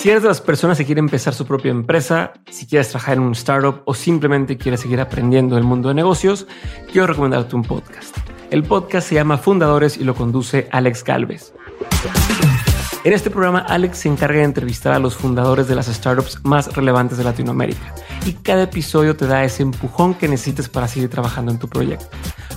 Si eres de las personas que quieren empezar su propia empresa, si quieres trabajar en un startup o simplemente quieres seguir aprendiendo el mundo de negocios, quiero recomendarte un podcast. El podcast se llama Fundadores y lo conduce Alex Galvez. En este programa, Alex se encarga de entrevistar a los fundadores de las startups más relevantes de Latinoamérica y cada episodio te da ese empujón que necesites para seguir trabajando en tu proyecto.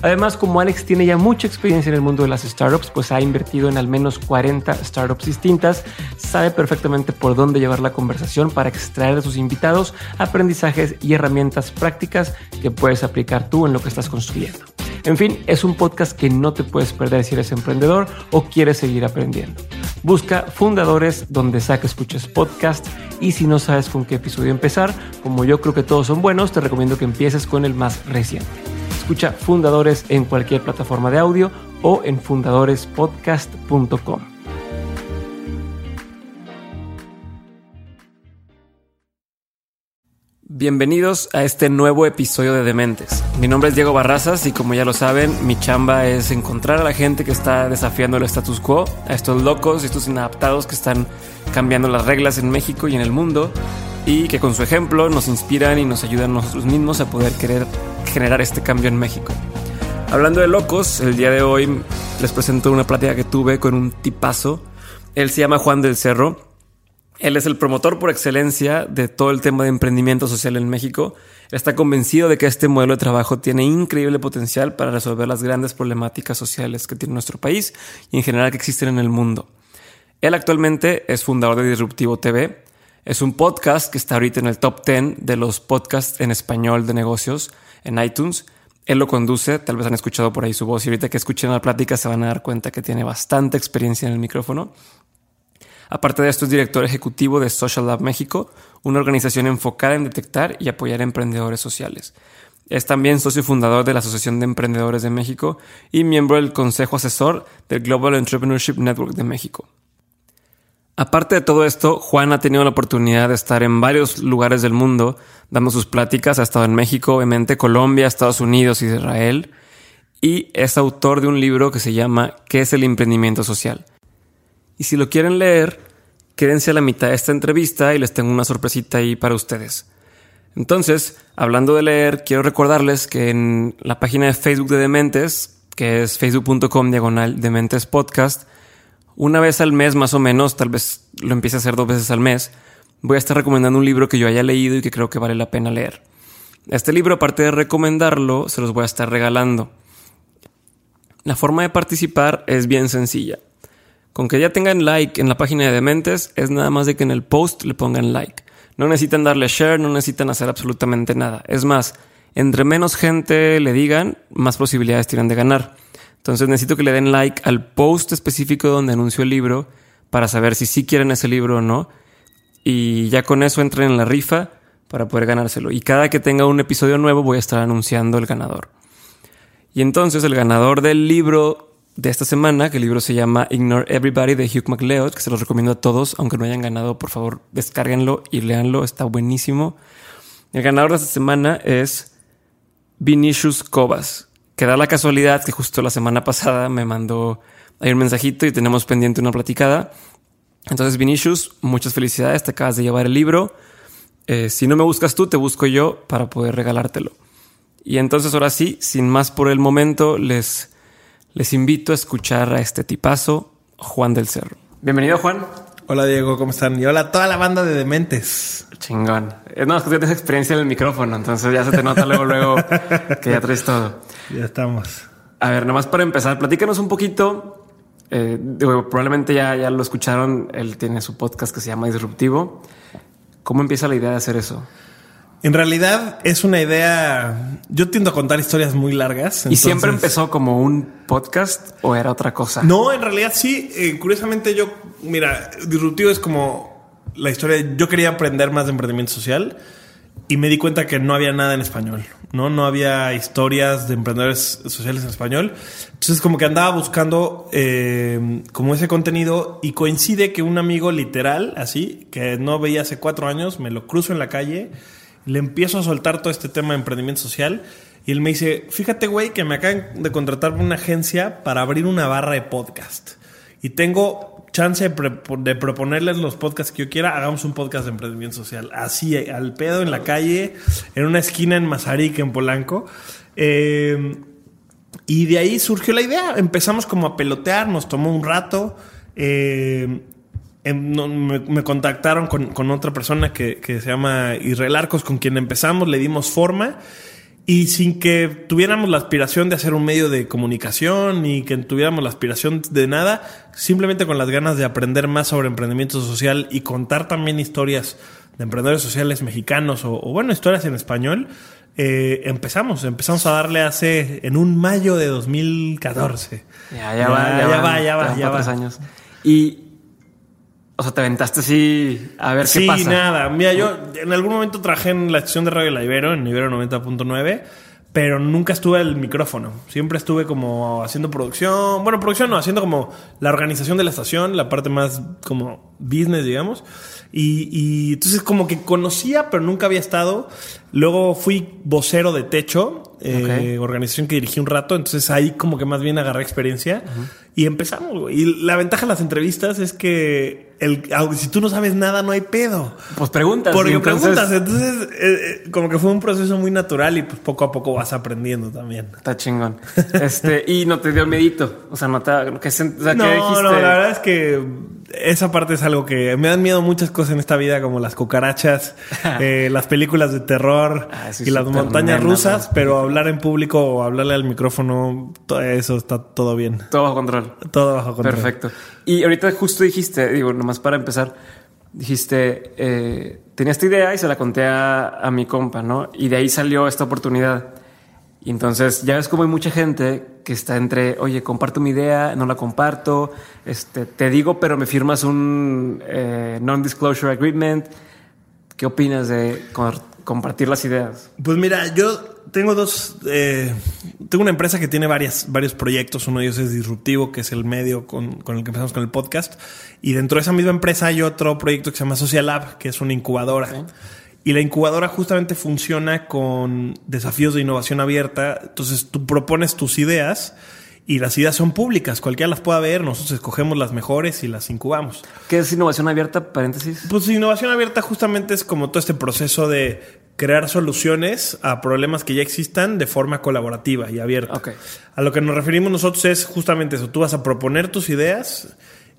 Además, como Alex tiene ya mucha experiencia en el mundo de las startups, pues ha invertido en al menos 40 startups distintas, sabe perfectamente por dónde llevar la conversación para extraer de sus invitados aprendizajes y herramientas prácticas que puedes aplicar tú en lo que estás construyendo. En fin, es un podcast que no te puedes perder si eres emprendedor o quieres seguir aprendiendo. Busca fundadores donde sea escuches podcast y si no sabes con qué episodio empezar, como yo creo que todos son buenos, te recomiendo que empieces con el más reciente. Escucha Fundadores en cualquier plataforma de audio o en fundadorespodcast.com. Bienvenidos a este nuevo episodio de Dementes. Mi nombre es Diego Barrazas y como ya lo saben, mi chamba es encontrar a la gente que está desafiando el status quo, a estos locos, estos inadaptados que están cambiando las reglas en México y en el mundo y que con su ejemplo nos inspiran y nos ayudan nosotros mismos a poder querer generar este cambio en México. Hablando de locos, el día de hoy les presento una plática que tuve con un tipazo. Él se llama Juan del Cerro él es el promotor por excelencia de todo el tema de emprendimiento social en México. Está convencido de que este modelo de trabajo tiene increíble potencial para resolver las grandes problemáticas sociales que tiene nuestro país y en general que existen en el mundo. Él actualmente es fundador de Disruptivo TV. Es un podcast que está ahorita en el top 10 de los podcasts en español de negocios en iTunes. Él lo conduce, tal vez han escuchado por ahí su voz y ahorita que escuchen la plática se van a dar cuenta que tiene bastante experiencia en el micrófono. Aparte de esto, es director ejecutivo de Social Lab México, una organización enfocada en detectar y apoyar a emprendedores sociales. Es también socio fundador de la Asociación de Emprendedores de México y miembro del Consejo Asesor del Global Entrepreneurship Network de México. Aparte de todo esto, Juan ha tenido la oportunidad de estar en varios lugares del mundo dando sus pláticas. Ha estado en México, obviamente, Colombia, Estados Unidos Israel. Y es autor de un libro que se llama ¿Qué es el emprendimiento social? Y si lo quieren leer, quédense a la mitad de esta entrevista y les tengo una sorpresita ahí para ustedes. Entonces, hablando de leer, quiero recordarles que en la página de Facebook de Dementes, que es facebook.com diagonal Dementes Podcast, una vez al mes más o menos, tal vez lo empiece a hacer dos veces al mes, voy a estar recomendando un libro que yo haya leído y que creo que vale la pena leer. Este libro, aparte de recomendarlo, se los voy a estar regalando. La forma de participar es bien sencilla. Con que ya tengan like en la página de Dementes, es nada más de que en el post le pongan like. No necesitan darle share, no necesitan hacer absolutamente nada. Es más, entre menos gente le digan, más posibilidades tienen de ganar. Entonces necesito que le den like al post específico donde anuncio el libro para saber si sí quieren ese libro o no. Y ya con eso entren en la rifa para poder ganárselo. Y cada que tenga un episodio nuevo voy a estar anunciando el ganador. Y entonces el ganador del libro de esta semana, que el libro se llama Ignore Everybody de Hugh MacLeod, que se los recomiendo a todos, aunque no hayan ganado, por favor, descárguenlo y léanlo, está buenísimo. El ganador de esta semana es Vinicius Cobas, que da la casualidad que justo la semana pasada me mandó ahí un mensajito y tenemos pendiente una platicada. Entonces, Vinicius, muchas felicidades, te acabas de llevar el libro. Eh, si no me buscas tú, te busco yo para poder regalártelo. Y entonces, ahora sí, sin más por el momento, les les invito a escuchar a este tipazo, Juan del Cerro. Bienvenido, Juan. Hola, Diego, ¿cómo están? Y hola a toda la banda de dementes. Chingón. Es no, que tienes experiencia en el micrófono, entonces ya se te nota luego, luego que ya traes todo. Ya estamos. A ver, nomás para empezar, platícanos un poquito. Eh, probablemente ya, ya lo escucharon. Él tiene su podcast que se llama Disruptivo. ¿Cómo empieza la idea de hacer eso? En realidad es una idea. Yo tiendo a contar historias muy largas. ¿Y siempre empezó como un podcast o era otra cosa? No, en realidad sí. Eh, curiosamente, yo, mira, Disruptivo es como la historia. Yo quería aprender más de emprendimiento social y me di cuenta que no había nada en español, ¿no? No había historias de emprendedores sociales en español. Entonces como que andaba buscando eh, como ese contenido y coincide que un amigo literal, así, que no veía hace cuatro años, me lo cruzo en la calle, le empiezo a soltar todo este tema de emprendimiento social y él me dice, fíjate güey que me acaban de contratar una agencia para abrir una barra de podcast. Y tengo chance de, proponerles los podcasts que yo quiera, hagamos un podcast de emprendimiento social. Así, al pedo, en la calle, en una esquina en Mazarik, en Polanco. Eh, y de ahí surgió la idea. Empezamos como a pelotear, nos tomó un rato. Eh, em, me, contactaron con, otra persona que, que, se llama Israel Arcos, con quien empezamos, le dimos forma y sin que tuviéramos la aspiración de hacer un medio de comunicación ni que tuviéramos la aspiración de nada, simplemente con las ganas de aprender más sobre emprendimiento social y contar también historias de emprendedores sociales mexicanos o, bueno, historias en español, eh, empezamos, empezamos a darle hace en un mayo de 2014. Ya, ya, va, ya, va, ya va, ya va. años. Y o sea, te aventaste así a ver qué pasa. Sí, nada. Mira, yo en algún momento trabajé en la estación de Radio La Ibero, en Ibero 90.9, pero nunca estuve al micrófono. Siempre estuve como haciendo producción. Bueno, producción no, haciendo como la organización de la estación, la parte más como business, digamos. Y, y entonces como que conocía, pero nunca había estado. Luego fui vocero de Techo, eh, organización que dirigí un rato. Entonces ahí como que más bien agarré experiencia. Y empezamos, Y la ventaja de las entrevistas es que el, si tú no sabes nada, no hay pedo. Pues preguntas. Porque preguntas. Entonces, eh, eh, como que fue un proceso muy natural y pues poco a poco vas aprendiendo también. Está chingón. este, y no te dio medito. O sea, no te. Que, o sea, no, dijiste? no, la verdad es que esa parte es algo que me dan miedo muchas cosas en esta vida, como las cucarachas, eh, las películas de terror ah, y las montañas rusas, pero hablar en público o hablarle al micrófono, todo eso está todo bien. Todo bajo control. Todo bajo control. Perfecto. Y ahorita justo dijiste, digo, nomás para empezar, dijiste, eh, tenía esta idea y se la conté a, a mi compa, ¿no? Y de ahí salió esta oportunidad. Y entonces ya ves como hay mucha gente que está entre, oye, comparto mi idea, no la comparto, este, te digo, pero me firmas un eh, non-disclosure agreement. ¿Qué opinas de compartir las ideas? Pues mira, yo tengo dos, eh, tengo una empresa que tiene varias, varios proyectos. Uno de ellos es Disruptivo, que es el medio con, con, el que empezamos con el podcast. Y dentro de esa misma empresa hay otro proyecto que se llama Social Lab, que es una incubadora. Y la incubadora justamente funciona con desafíos de innovación abierta. Entonces tú propones tus ideas y las ideas son públicas, cualquiera las pueda ver, nosotros escogemos las mejores y las incubamos. ¿Qué es innovación abierta? Paréntesis. Pues innovación abierta justamente es como todo este proceso de crear soluciones a problemas que ya existan de forma colaborativa y abierta. A lo que nos referimos nosotros es justamente eso, tú vas a proponer tus ideas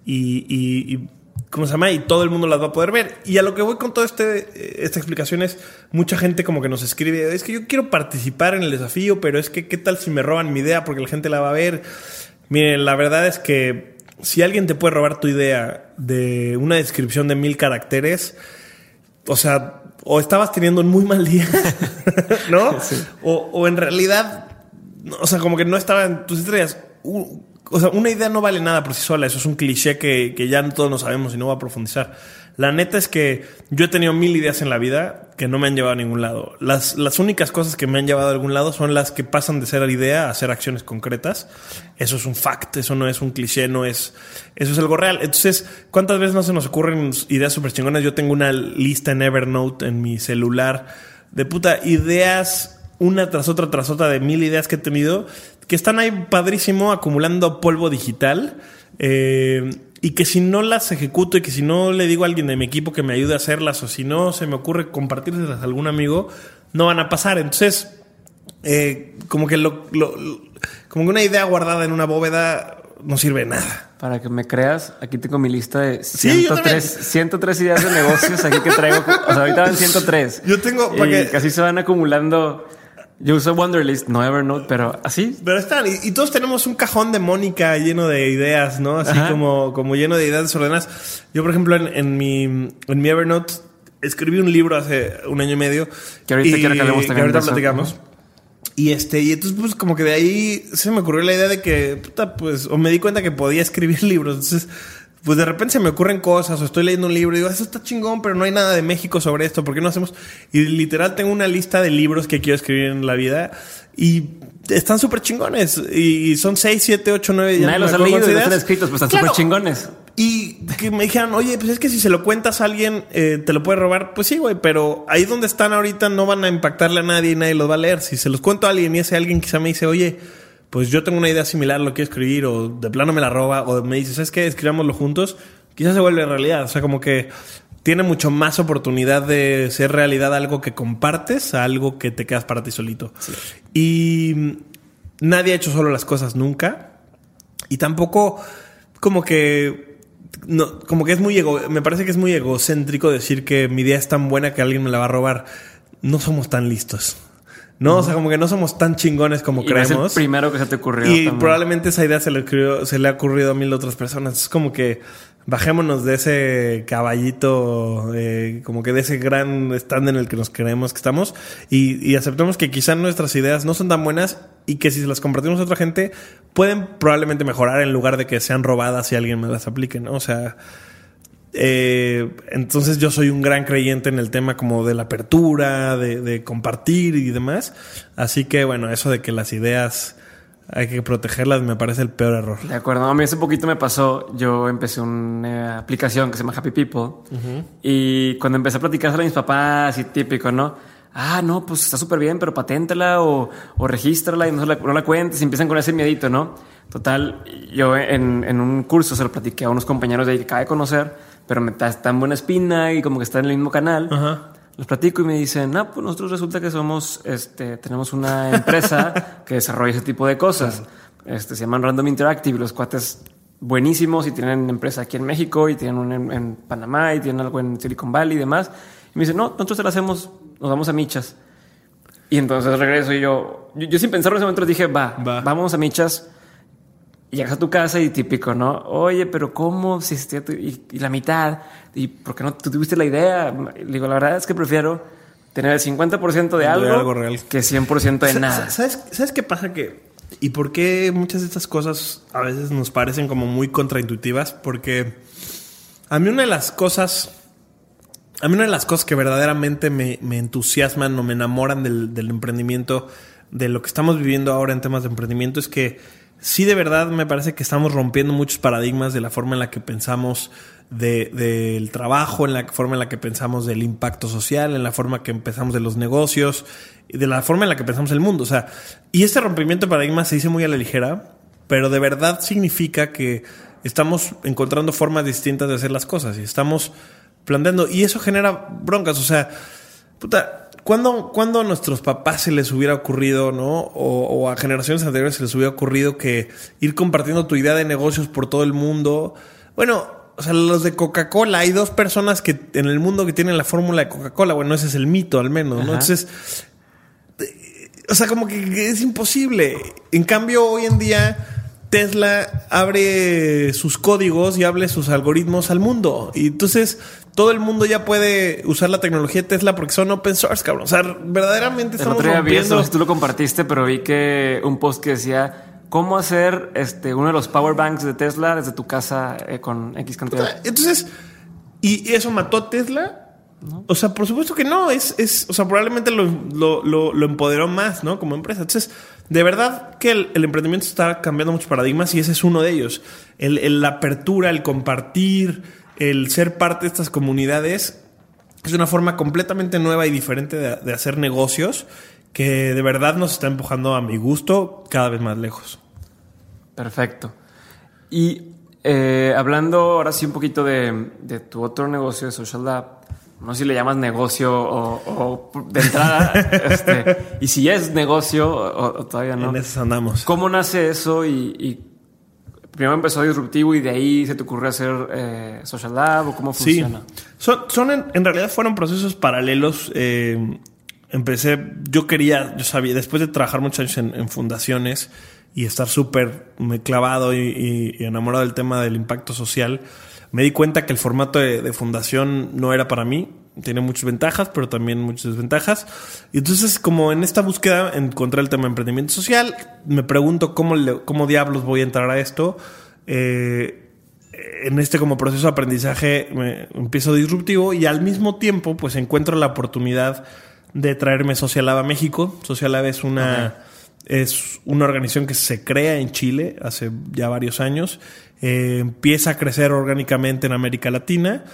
y, y ¿cómo se llama? Y todo el mundo las va a poder ver. Y a lo que voy con toda este, esta explicación es, mucha gente como que nos escribe, es que yo quiero participar en el desafío, pero es que, ¿qué tal si me roban mi idea porque la gente la va a ver? Miren, la verdad es que si alguien te puede robar tu idea de una descripción de mil caracteres, o sea, o estabas teniendo un muy mal día, ¿no? O, o en realidad, o sea, como que no estaba en tus estrellas o sea, una idea no vale nada por sí sola. Eso es un cliché que, que ya todos no sabemos y no va a profundizar. La neta es que yo he tenido mil ideas en la vida que no me han llevado a ningún lado. Las, las únicas cosas que me han llevado a algún lado son las que pasan de ser idea a ser acciones concretas. Eso es un fact, eso no es un cliché, no es. Eso es algo real. Entonces, ¿cuántas veces no se nos ocurren ideas súper chingonas? Yo tengo una lista en Evernote en mi celular de puta ideas una tras otra tras otra de mil ideas que he tenido que están ahí padrísimo acumulando polvo digital. Eh, y que si no las ejecuto y que si no le digo a alguien de mi equipo que me ayude a hacerlas o si no se me ocurre compartirlas a algún amigo, no van a pasar. Entonces, eh, como que lo, como que una idea guardada en una bóveda no sirve de nada. Para que me creas, aquí tengo mi lista de 103, 103 ideas de negocios aquí que traigo. O sea, ahorita van 103. Yo tengo... Y que... casi se van acumulando yo uso Wonderlist, no Evernote, pero así. Pero están, y, todos tenemos un cajón de Mónica lleno de ideas, ¿no? Así como, como lleno de ideas desordenadas. Yo, por ejemplo, en, mi, en mi Evernote escribí un libro hace un año y medio. Que ahorita quiero que hablemos también. Que ahorita platicamos. Y este, y entonces, pues, como que de ahí se me ocurrió la idea de que, puta, pues, o me di cuenta que podía escribir libros. Entonces, pues de repente se me ocurren cosas, o estoy leyendo un libro y digo, eso está chingón, pero no hay nada de México sobre esto, ¿por qué no hacemos? Y literal tengo una lista de libros que quiero escribir en la vida y están súper chingones. Y son 6, 7, 8, 9 Nadie los ha leído y están escritos, pues están súper chingones. Y que me dijeron, oye, pues es que si se lo cuentas a alguien, eh, te lo puede robar. Pues sí, güey, pero ahí donde están ahorita no van a impactarle a nadie y nadie los va a leer. Si se los cuento a alguien y ese alguien quizá me dice, oye, pues yo tengo una idea similar, lo quiero escribir, o de plano me la roba, o me dice, ¿sabes qué? Escribámoslo juntos, quizás se vuelve realidad. O sea, como que tiene mucho más oportunidad de ser realidad algo que compartes a algo que te quedas para ti solito. Y nadie ha hecho solo las cosas nunca. Y tampoco como que no, como que es muy ego, me parece que es muy egocéntrico decir que mi idea es tan buena que alguien me la va a robar. No somos tan listos. No, o sea, como que no somos tan chingones como creemos. Es el primero que se te ocurrió. Y probablemente esa idea se le, se le ha ocurrido a mil otras personas. Es como que bajémonos de ese caballito, eh, como que de ese gran stand en el que nos creemos que estamos y, y aceptemos que quizás nuestras ideas no son tan buenas y que si se las compartimos a otra gente pueden probablemente mejorar en lugar de que sean robadas y alguien me las aplique, ¿no? O sea, eh, entonces yo soy un gran creyente en el tema como de la apertura, de, de compartir y demás. Así que bueno, eso de que las ideas hay que protegerlas, me parece el peor error. De acuerdo, a mí hace poquito me pasó, yo empecé una aplicación que se llama Happy People y cuando empecé a platicar a mis papás y típico, ¿no? Ah, no, pues está súper bien, pero paténtala o, o regístrala y no la, no la cuentes y empiezan con ese miedito, ¿no? Total, yo en, en, un curso se lo platiqué a unos compañeros de ahí que acaba de conocer, pero me está tan buena espina y como que está en el mismo canal. Ajá los platico y me dicen, ah, pues nosotros resulta que somos, este, tenemos una empresa que desarrolla ese tipo de cosas. Este, se llaman Random Interactive. Los cuates buenísimos y tienen empresa aquí en México y tienen una en, Panamá y tienen algo en Silicon Valley y demás. Y me dicen, no, nosotros te lo hacemos, nos vamos a michas. Y entonces regreso y yo, yo, sin pensarlo en ese momento dije, va, va. vamos a michas llegas a tu casa y típico, ¿no? Oye, pero ¿cómo? Si y, y, la mitad, ¿y por qué no tú tuviste la idea? Le digo, la verdad es que prefiero tener el 50% de algo, algo real. que 100% de nada. ¿Sabes, ¿Sabes qué pasa? Que, ¿Y por qué muchas de estas cosas a veces nos parecen como muy contraintuitivas? Porque a mí una de las cosas... A mí una de las cosas que verdaderamente me, me entusiasman o me enamoran del, del emprendimiento, de lo que estamos viviendo ahora en temas de emprendimiento, es que sí de verdad me parece que estamos rompiendo muchos paradigmas de la forma en la que pensamos del de, trabajo, en la forma en la que pensamos del impacto social, en la forma que pensamos de los negocios, de la forma en la que pensamos el mundo. O sea, y este rompimiento de paradigmas se dice muy a la ligera, pero de verdad significa que estamos encontrando formas distintas de hacer las cosas y estamos planteando, y eso genera broncas. O sea, puta, ¿Cuándo, a nuestros papás se les hubiera ocurrido, ¿no? O, a generaciones anteriores se les hubiera ocurrido que ir compartiendo tu idea de negocios por todo el mundo. Bueno, o sea, los de Coca-Cola, hay dos personas que en el mundo que tienen la fórmula de Coca-Cola. Bueno, ese es el mito al menos, ¿no? Entonces, eh, o sea, como que es imposible. En cambio, hoy en día Tesla abre sus códigos y abre sus algoritmos al mundo. Y entonces todo el mundo ya puede usar la tecnología de Tesla porque son open source, cabrón. O sea, verdaderamente estamos el otro rompiendo... tú lo compartiste, pero vi que un post que decía cómo hacer este uno de los power banks de Tesla desde tu casa eh, con X cantidad. Entonces, ¿y eso mató a Tesla? O sea, por supuesto que no. Es, es, o sea, probablemente lo, lo, lo empoderó más, ¿no? Como empresa. Entonces, de verdad que el, emprendimiento está cambiando muchos paradigmas y ese es uno de ellos. El, la apertura, el compartir, el ser parte de estas comunidades es una forma completamente nueva y diferente de, hacer negocios que de verdad nos está empujando a mi gusto cada vez más lejos. Perfecto. Y eh, hablando ahora sí un poquito de, de tu otro negocio de Social Lab, no sé si le llamas negocio o, de entrada, este, y si es negocio o, todavía no. En eso andamos. ¿Cómo nace eso y, primero empezó disruptivo y de ahí se te ocurrió hacer eh, Social Lab o cómo funciona? Sí. Son, en, realidad fueron procesos paralelos. Eh, empecé, yo quería, yo sabía, después de trabajar muchos años en, fundaciones y estar súper clavado y, y enamorado del tema del impacto social, me di cuenta que el formato de, fundación no era para mí. Tiene muchas ventajas, pero también muchas desventajas. Y entonces, como en esta búsqueda encontré el tema de emprendimiento social, me pregunto cómo, cómo diablos voy a entrar a esto. Eh, en este como proceso de aprendizaje me empiezo disruptivo y al mismo tiempo pues encuentro la oportunidad de traerme Social Lab a México. Social Lab es una, es una organización que se crea en Chile hace ya varios años eh, empieza a crecer orgánicamente en América Latina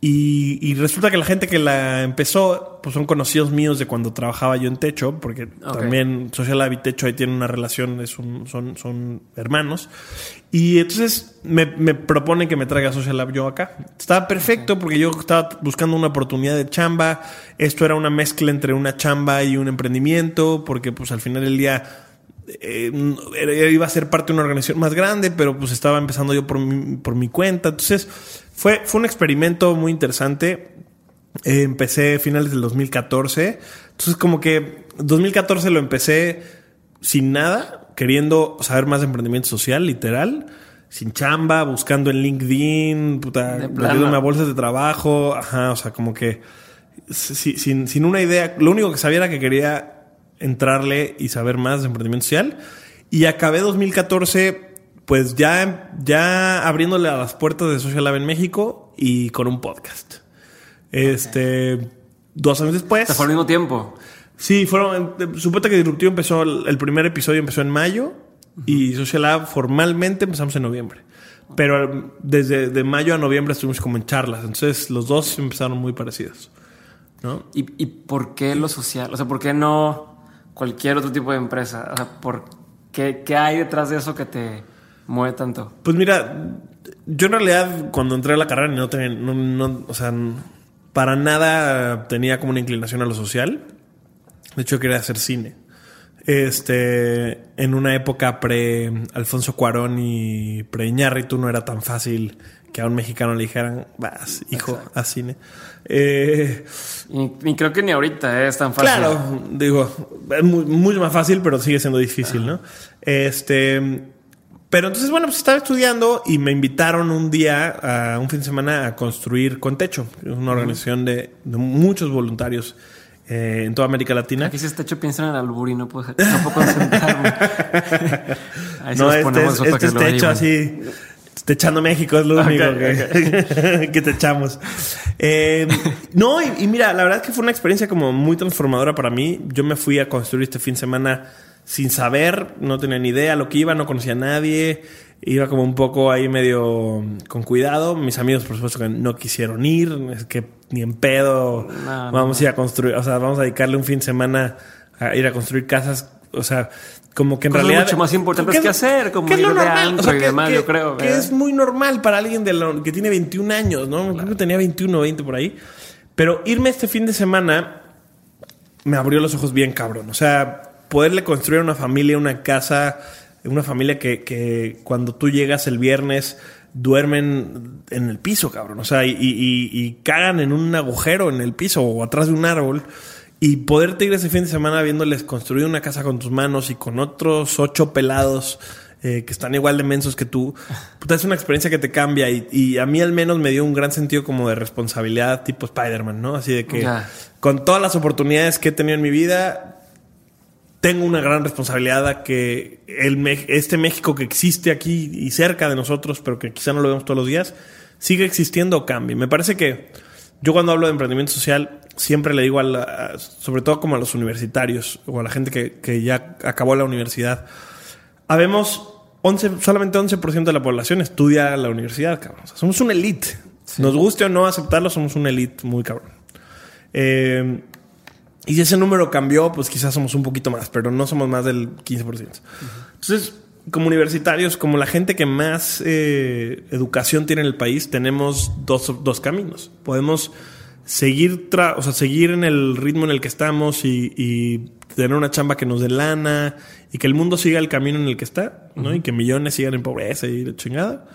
y, resulta que la gente que la empezó pues son conocidos míos de cuando trabajaba yo en Techo, porque también Social Lab y Techo ahí tienen una relación, son, son hermanos. Y entonces me, me propone que me traiga Social Lab yo acá. Estaba perfecto porque yo estaba buscando una oportunidad de chamba. Esto era una mezcla entre una chamba y un emprendimiento, porque pues al final del día eh, iba a ser parte de una organización más grande, pero pues estaba empezando yo por mi, por mi cuenta. Entonces fue, fue un experimento muy interesante. Eh, empecé finales del 2014. Entonces como que 2014 lo empecé sin nada, queriendo saber más de emprendimiento social, literal. Sin chamba, buscando en LinkedIn, puta, a bolsas de trabajo. Ajá, o sea, como que sin, sin una idea. Lo único que sabía era que quería entrarle y saber más de emprendimiento social. Y acabé 2014, pues ya, ya abriéndole a las puertas de Social Lab en México y con un podcast. Este, dos años después. ¿Fue al mismo tiempo? Sí, fueron. Supongo que Disruptivo empezó, el primer episodio empezó en mayo y Social Lab formalmente empezamos en noviembre. Pero desde de mayo a noviembre estuvimos como en charlas. Entonces los dos empezaron muy parecidos. ¿no? ¿Y, ¿Y por qué lo social? O sea, ¿por qué no cualquier otro tipo de empresa? O sea, ¿por qué, qué hay detrás de eso que te mueve tanto? Pues mira, yo en realidad cuando entré a la carrera no tenía, no, o sea, para nada tenía como una inclinación a lo social. De hecho, quería hacer cine. Este, en una época pre Alfonso Cuarón y pre Iñárritu no era tan fácil que a un mexicano le dijeran, vas, hijo, a cine. Eh, y, creo que ni ahorita es tan fácil. Claro, digo, es muy, más fácil, pero sigue siendo difícil, ¿no? Este. Pero entonces, bueno, pues estaba estudiando y me invitaron un día, a un fin de semana, a construir con techo. Es una organización de, muchos voluntarios eh, en toda América Latina. Aquí si es techo, piensan en el albur y no puedo, no puedo concentrarme. no, este es, este es techo así te echando México es lo único que, te echamos. Eh, no, y, mira, la verdad es que fue una experiencia como muy transformadora para mí. Yo me fui a construir este fin de semana sin saber, no tenía ni idea lo que iba, no conocía a nadie. Iba como un poco ahí medio con cuidado. Mis amigos, por supuesto, que no quisieron ir. Es que ni en pedo vamos a ir a construir, o sea, vamos a dedicarle un fin de semana a ir a construir casas. O sea, como que en realidad mucho más importantes que hacer como ir normal, de y demás, yo creo que es muy normal para alguien de que tiene 21 años no creo que tenía 21 o 20 por ahí. Pero irme este fin de semana me abrió los ojos bien cabrón. O sea poderle construir una familia una casa una familia que, que cuando tú llegas el viernes duermen en el piso cabrón. O sea y, y, y cagan en un agujero en el piso o atrás de un árbol y poderte ir ese fin de semana viéndoles construir una casa con tus manos y con otros ocho pelados eh, que están igual de mensos que tú, puta, es una experiencia que te cambia y, a mí al menos me dio un gran sentido como de responsabilidad tipo Spider-Man, ¿no? Así de que con todas las oportunidades que he tenido en mi vida, tengo una gran responsabilidad a que el, este México que existe aquí y cerca de nosotros, pero que quizá no lo vemos todos los días, siga existiendo o cambie. Me parece que yo cuando hablo de emprendimiento social, siempre le digo, a sobre todo como a los universitarios o a la gente que, ya acabó la universidad, habemos 11, solamente 11% de la población estudia la universidad, cabrón. somos una elite. Nos guste o no aceptarlo, somos una elite muy cabrón. Eh, y si ese número cambió, pues quizás somos un poquito más, pero no somos más del 15%. Entonces, como universitarios, como la gente que más eh, educación tiene en el país, tenemos dos, dos caminos. Podemos seguir, o sea, seguir en el ritmo en el que estamos y, tener una chamba que nos dé lana y que el mundo siga el camino en el que está, ¿no? Y que millones sigan en pobreza y de chingada.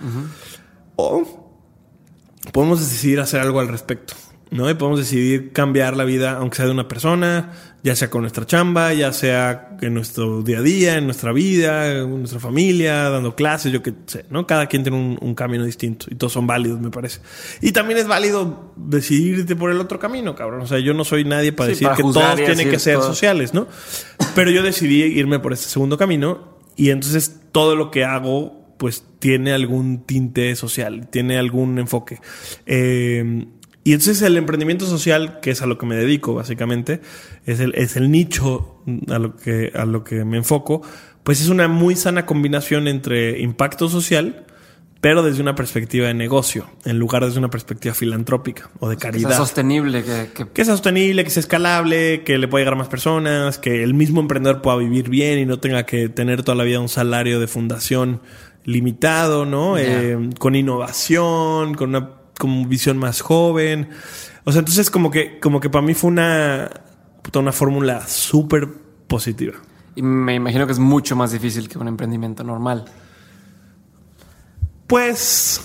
O podemos decidir hacer algo al respecto, ¿no? Y podemos decidir cambiar la vida, aunque sea de una persona, ya sea con nuestra chamba, ya sea en nuestro día a día, en nuestra vida, en nuestra familia, dando clases, yo qué sé, ¿no? Cada quien tiene un, camino distinto y todos son válidos, me parece. Y también es válido decidirte por el otro camino, cabrón. O sea, yo no soy nadie para decir que todos tienen que ser sociales, ¿no? Pero yo decidí irme por este segundo camino y entonces todo lo que hago pues tiene algún tinte social, tiene algún enfoque. Eh, y entonces el emprendimiento social, que es a lo que me dedico básicamente, es el, es el nicho a lo, que, a lo que me enfoco, pues es una muy sana combinación entre impacto social, pero desde una perspectiva de negocio, en lugar desde una perspectiva filantrópica o de caridad. Que sea sostenible. Que, que... sea sostenible, que sea escalable, que le pueda llegar a más personas, que el mismo emprendedor pueda vivir bien y no tenga que tener toda la vida un salario de fundación limitado, ¿no? Eh, con innovación, con una como visión más joven. O sea, entonces como que, como que para mí fue una, una fórmula súper positiva. Y me imagino que es mucho más difícil que un emprendimiento normal. Pues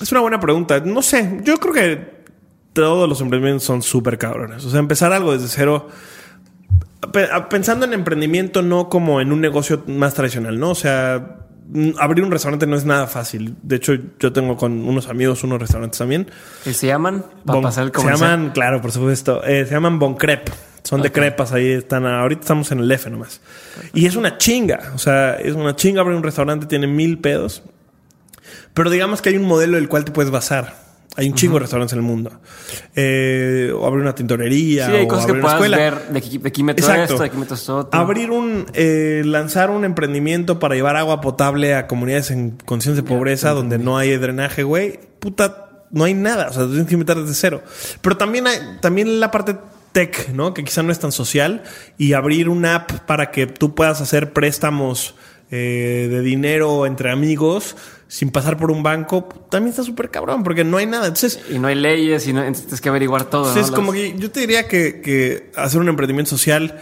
es una buena pregunta. No sé, yo creo que todos los emprendimientos son súper cabrones. O sea, empezar algo desde cero, pensando en emprendimiento no como en un negocio más tradicional, ¿no? O sea, abrir un restaurante no es nada fácil. De hecho, yo tengo con unos amigos unos restaurantes también. ¿Y se llaman? se llaman, claro, por supuesto. Eh, se llaman Bon Crep. Son de crepas, ahí están. Ahorita estamos en el F nomás. Y es una chinga. O sea, es una chinga abrir un restaurante, tiene mil pedos. Pero digamos que hay un modelo del cual te puedes basar. Hay un chingo de restaurantes en el mundo. Eh, o abrir una tintorería. Sí, hay cosas que puedas ver de aquí, de aquí meto esto, de aquí meto esto. Abrir un... Eh, lanzar un emprendimiento para llevar agua potable a comunidades en condiciones de pobreza donde no hay drenaje, güey. Puta, no hay nada. O sea, tienes que inventar desde cero. Pero también hay... También la parte tech, ¿no? Que quizá no es tan social. Y abrir una app para que tú puedas hacer préstamos eh, de dinero entre amigos sin pasar por un banco, también está súper cabrón, porque no hay nada. Entonces, y no hay leyes y no, tienes que averiguar todo. Entonces, como que yo te diría que, hacer un emprendimiento social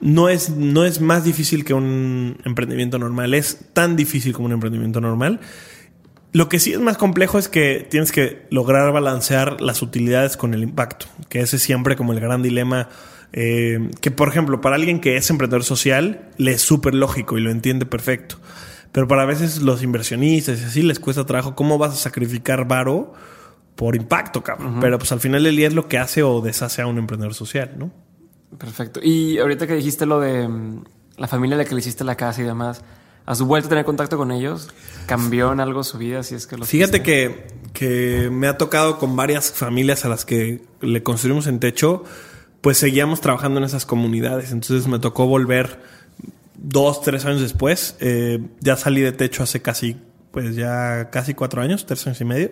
no es, no es más difícil que un emprendimiento normal, es tan difícil como un emprendimiento normal. Lo que sí es más complejo es que tienes que lograr balancear las utilidades con el impacto, que ese es siempre como el gran dilema. Eh, que, por ejemplo, para alguien que es emprendedor social, le es súper lógico y lo entiende perfecto. Pero para veces los inversionistas y así les cuesta trabajo. ¿Cómo vas a sacrificar varo por impacto, cabrón? Pero pues al final el día es lo que hace o deshace a un emprendedor social, ¿no? Perfecto. Y ahorita que dijiste lo de mm, la familia a la que le hiciste la casa y demás, ¿has vuelto a tener contacto con ellos? ¿Cambió en algo su vida? Si es que Fíjate que, que me ha tocado con varias familias a las que le construimos en techo, pues seguíamos trabajando en esas comunidades. Entonces me tocó volver dos, tres años después, eh, ya salí de techo hace casi, pues ya casi cuatro años, tres años y medio.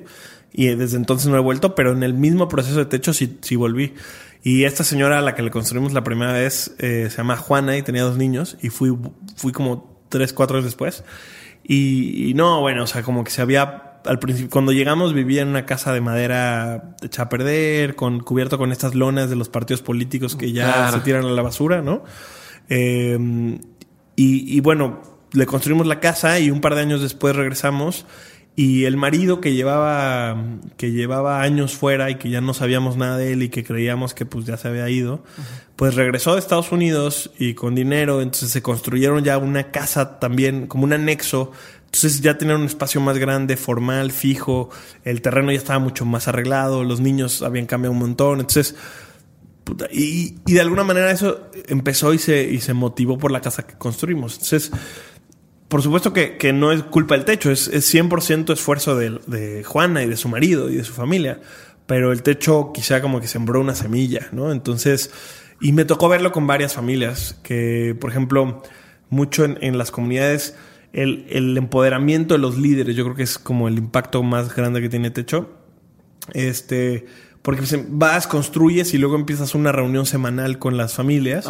Y desde entonces no he vuelto, pero en el mismo proceso de techo sí, sí volví. Y esta señora a la que le construimos la primera vez eh, se llama Juana y tenía dos niños. Y fui, fui como tres, cuatro años después. Y, no, bueno, o sea, como que se había al principio, cuando llegamos vivía en una casa de madera hecha a perder, con cubierto con estas lonas de los partidos políticos que ya se tiran a la basura, ¿no? Eh, y, bueno, le construimos la casa y un par de años después regresamos. Y el marido que llevaba que llevaba años fuera y que ya no sabíamos nada de él y que creíamos que pues ya se había ido, pues regresó de Estados Unidos y con dinero, entonces se construyeron ya una casa también como un anexo, entonces ya tenían un espacio más grande, formal, fijo, el terreno ya estaba mucho más arreglado, los niños habían cambiado un montón, entonces y, de alguna manera eso empezó y se, y se motivó por la casa que construimos. Entonces, por supuesto que, no es culpa del techo, es, es 100% esfuerzo de, Juana y de su marido y de su familia. Pero el techo quizá como que sembró una semilla, ¿no? Entonces, y me tocó verlo con varias familias, que por ejemplo, mucho en, en las comunidades, el, el, empoderamiento de los líderes, yo creo que es como el impacto más grande que tiene techo. Este porque vas, construyes y luego empiezas una reunión semanal con las familias.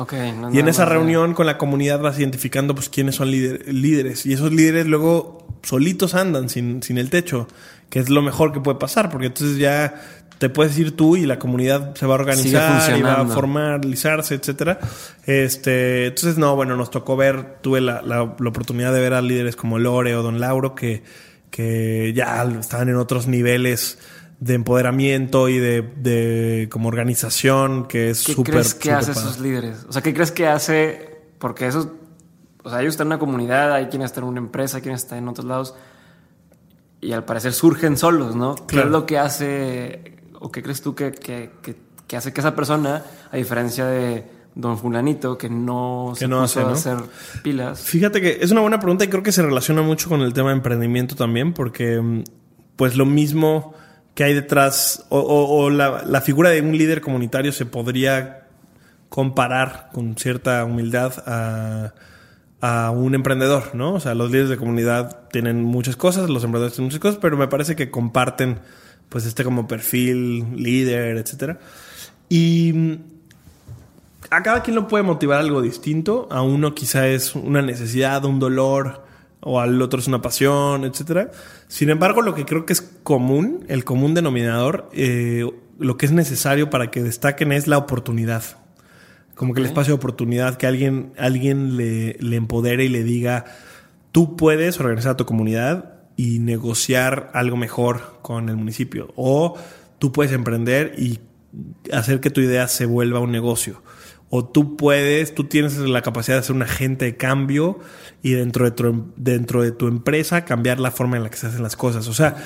y en esa reunión con la comunidad vas identificando pues quiénes son líderes. Y esos líderes luego solitos andan sin, sin el techo, que es lo mejor que puede pasar, porque entonces ya te puedes ir tú y la comunidad se va a organizar y va a formalizarse, etcétera. Este, entonces, no, bueno, nos tocó ver, tuve la, la, la, oportunidad de ver a líderes como Lore o Don Lauro que, que ya estaban en otros niveles de empoderamiento y de, como organización que es súper... ¿Qué crees que hace esos líderes? O sea, ¿qué crees que hace? Porque eso, o sea, ellos están en una comunidad, hay quienes están en una empresa, hay quienes están en otros lados y al parecer surgen solos, ¿no? ¿Qué es lo que hace o qué crees tú que, que, que, hace que esa persona, a diferencia de don fulanito, que no se no hace, hacer pilas? Fíjate que es una buena pregunta y creo que se relaciona mucho con el tema de emprendimiento también, porque mm, pues lo mismo que hay detrás, o, la, la, figura de un líder comunitario se podría comparar con cierta humildad a, a, un emprendedor, ¿no? O sea, los líderes de comunidad tienen muchas cosas, los emprendedores tienen muchas cosas, pero me parece que comparten pues este como perfil, líder, etcétera. Y mm, a cada quien lo puede motivar algo distinto. A uno quizá es una necesidad, un dolor, o al otro es una pasión, etcétera. Sin embargo, lo que creo que es común, el común denominador, eh, lo que es necesario para que destaquen es la oportunidad. Como que el espacio de oportunidad, que alguien, alguien le, le empodere y le diga, tú puedes organizar a tu comunidad y negociar algo mejor con el municipio. O tú puedes emprender y hacer que tu idea se vuelva un negocio. O tú puedes, tú tienes la capacidad de ser un agente de cambio y dentro de tu, dentro de tu empresa cambiar la forma en la que se hacen las cosas. O sea,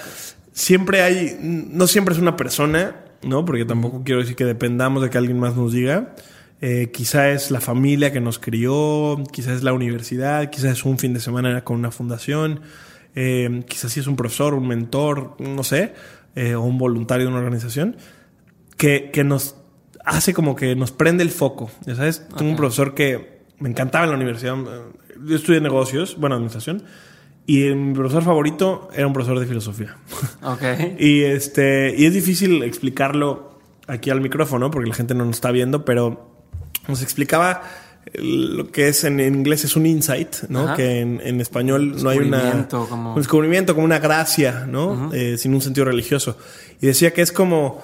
siempre hay, no siempre es una persona, ¿no? Porque tampoco quiero decir que dependamos de que alguien más nos diga. Eh, quizá es la familia que nos crió, quizá es la universidad, quizá es un fin de semana con una fundación. Eh, quizás si es un profesor, un mentor, no sé, eh, o un voluntario de una organización, que, que, nos hace como que nos prende el foco. Ya sabes, tengo un profesor que me encantaba en la universidad. Yo estudié negocios, bueno, administración. Y mi profesor favorito era un profesor de filosofía. Okay. y, este, y es difícil explicarlo aquí al micrófono porque la gente no nos está viendo, pero nos explicaba lo que es en inglés es un insight, ¿no? Que en, español no hay una como... un descubrimiento como una gracia, ¿no? Eh, sin un sentido religioso. Y decía que es como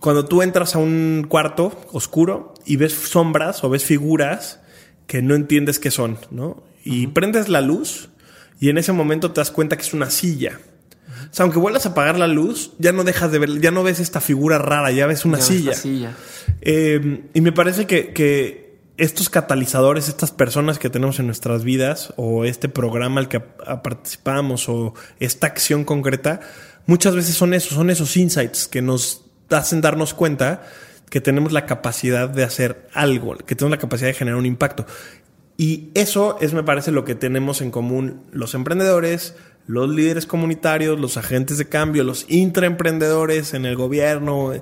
cuando tú entras a un cuarto oscuro y ves sombras o ves figuras que no entiendes qué son, ¿no? Y prendes la luz y en ese momento te das cuenta que es una silla. O sea, aunque vuelvas a apagar la luz, ya no dejas de ver, ya no ves esta figura rara, ya ves una silla. silla. Eh, y me parece que, que estos catalizadores, estas personas que tenemos en nuestras vidas, o este programa al que participamos, o esta acción concreta, muchas veces son esos, son esos insights que nos hacen darnos cuenta que tenemos la capacidad de hacer algo, que tenemos la capacidad de generar un impacto. Y eso es, me parece, lo que tenemos en común los emprendedores, los líderes comunitarios, los agentes de cambio, los intraemprendedores en el gobierno,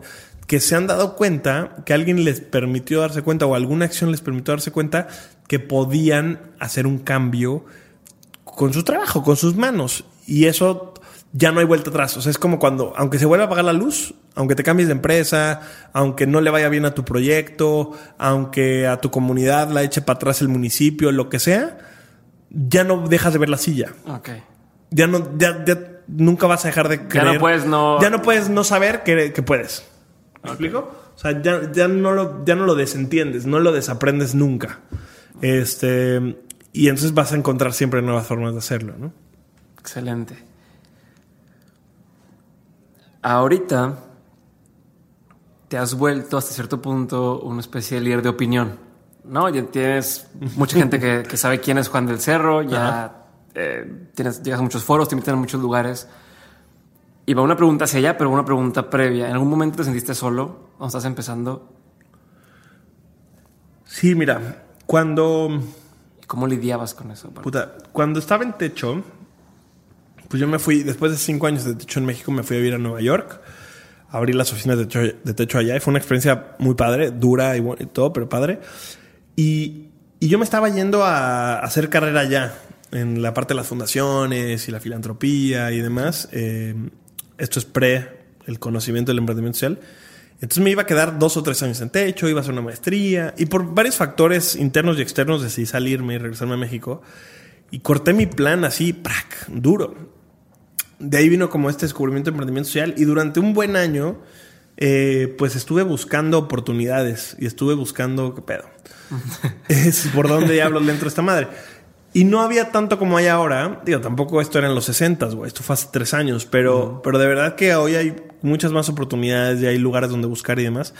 que se han dado cuenta, que alguien les permitió darse cuenta o alguna acción les permitió darse cuenta que podían hacer un cambio con su trabajo, con sus manos. Y eso ya no hay vuelta atrás. O sea, es como cuando, aunque se vuelva a apagar la luz, aunque te cambies de empresa, aunque no le vaya bien a tu proyecto, aunque a tu comunidad la eche para atrás el municipio, lo que sea, ya no dejas de ver la silla. Ok. Ya no, ya, nunca vas a dejar de creer. Ya no puedes no. Ya no puedes no saber que, que puedes. ¿Me explico? O sea, ya, no lo, ya no lo desentiendes, no lo desaprendes nunca. Este, y entonces vas a encontrar siempre nuevas formas de hacerlo, ¿no? Excelente. Ahorita te has vuelto hasta cierto punto una especie de líder de opinión, ¿no? Ya tienes mucha gente que, sabe quién es Juan del Cerro, ya eh, tienes, llegas a muchos foros, te invitan a muchos lugares. Y va una pregunta hacia allá, pero una pregunta previa. ¿En algún momento te sentiste solo cuando estás empezando? Sí, mira, cuando... ¿Cómo lidiabas con eso? Puta, cuando estaba en techo, pues yo me fui, después de cinco años de techo en México, me fui a vivir a Nueva York, abrí las oficinas de techo, de techo allá y fue una experiencia muy padre, dura y, todo, pero padre. Y, y, yo me estaba yendo a, hacer carrera allá, en la parte de las fundaciones y la filantropía y demás. Eh, esto es pre el conocimiento del emprendimiento social. Entonces me iba a quedar dos o tres años en techo, iba a hacer una maestría y por varios factores internos y externos decidí salirme y regresarme a México y corté mi plan así, ¡prac! duro. De ahí vino como este descubrimiento de emprendimiento social y durante un buen año eh, pues estuve buscando oportunidades y estuve buscando, ¿qué pedo? es por dónde diablos le entro esta madre. Y no había tanto como hay ahora. Digo, tampoco esto era en los 60, güey. Esto fue hace tres años. Pero, pero de verdad que hoy hay muchas más oportunidades y hay lugares donde buscar y demás.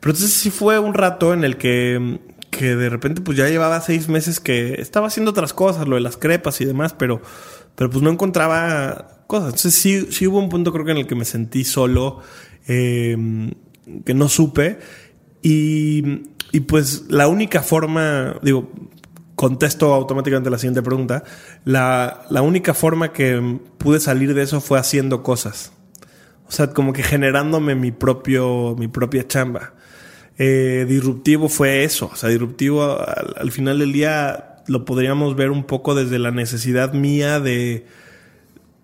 Pero entonces sí fue un rato en el que, que de repente pues ya llevaba seis meses que estaba haciendo otras cosas, lo de las crepas y demás, pero, pero pues no encontraba cosas. Entonces sí, sí hubo un punto creo que en el que me sentí solo, eh, que no supe. Y, y pues la única forma, digo, contesto automáticamente la siguiente pregunta. La, la, única forma que pude salir de eso fue haciendo cosas. O sea, como que generándome mi propio, mi propia chamba. Eh, disruptivo fue eso. O sea, disruptivo al, final del día lo podríamos ver un poco desde la necesidad mía de,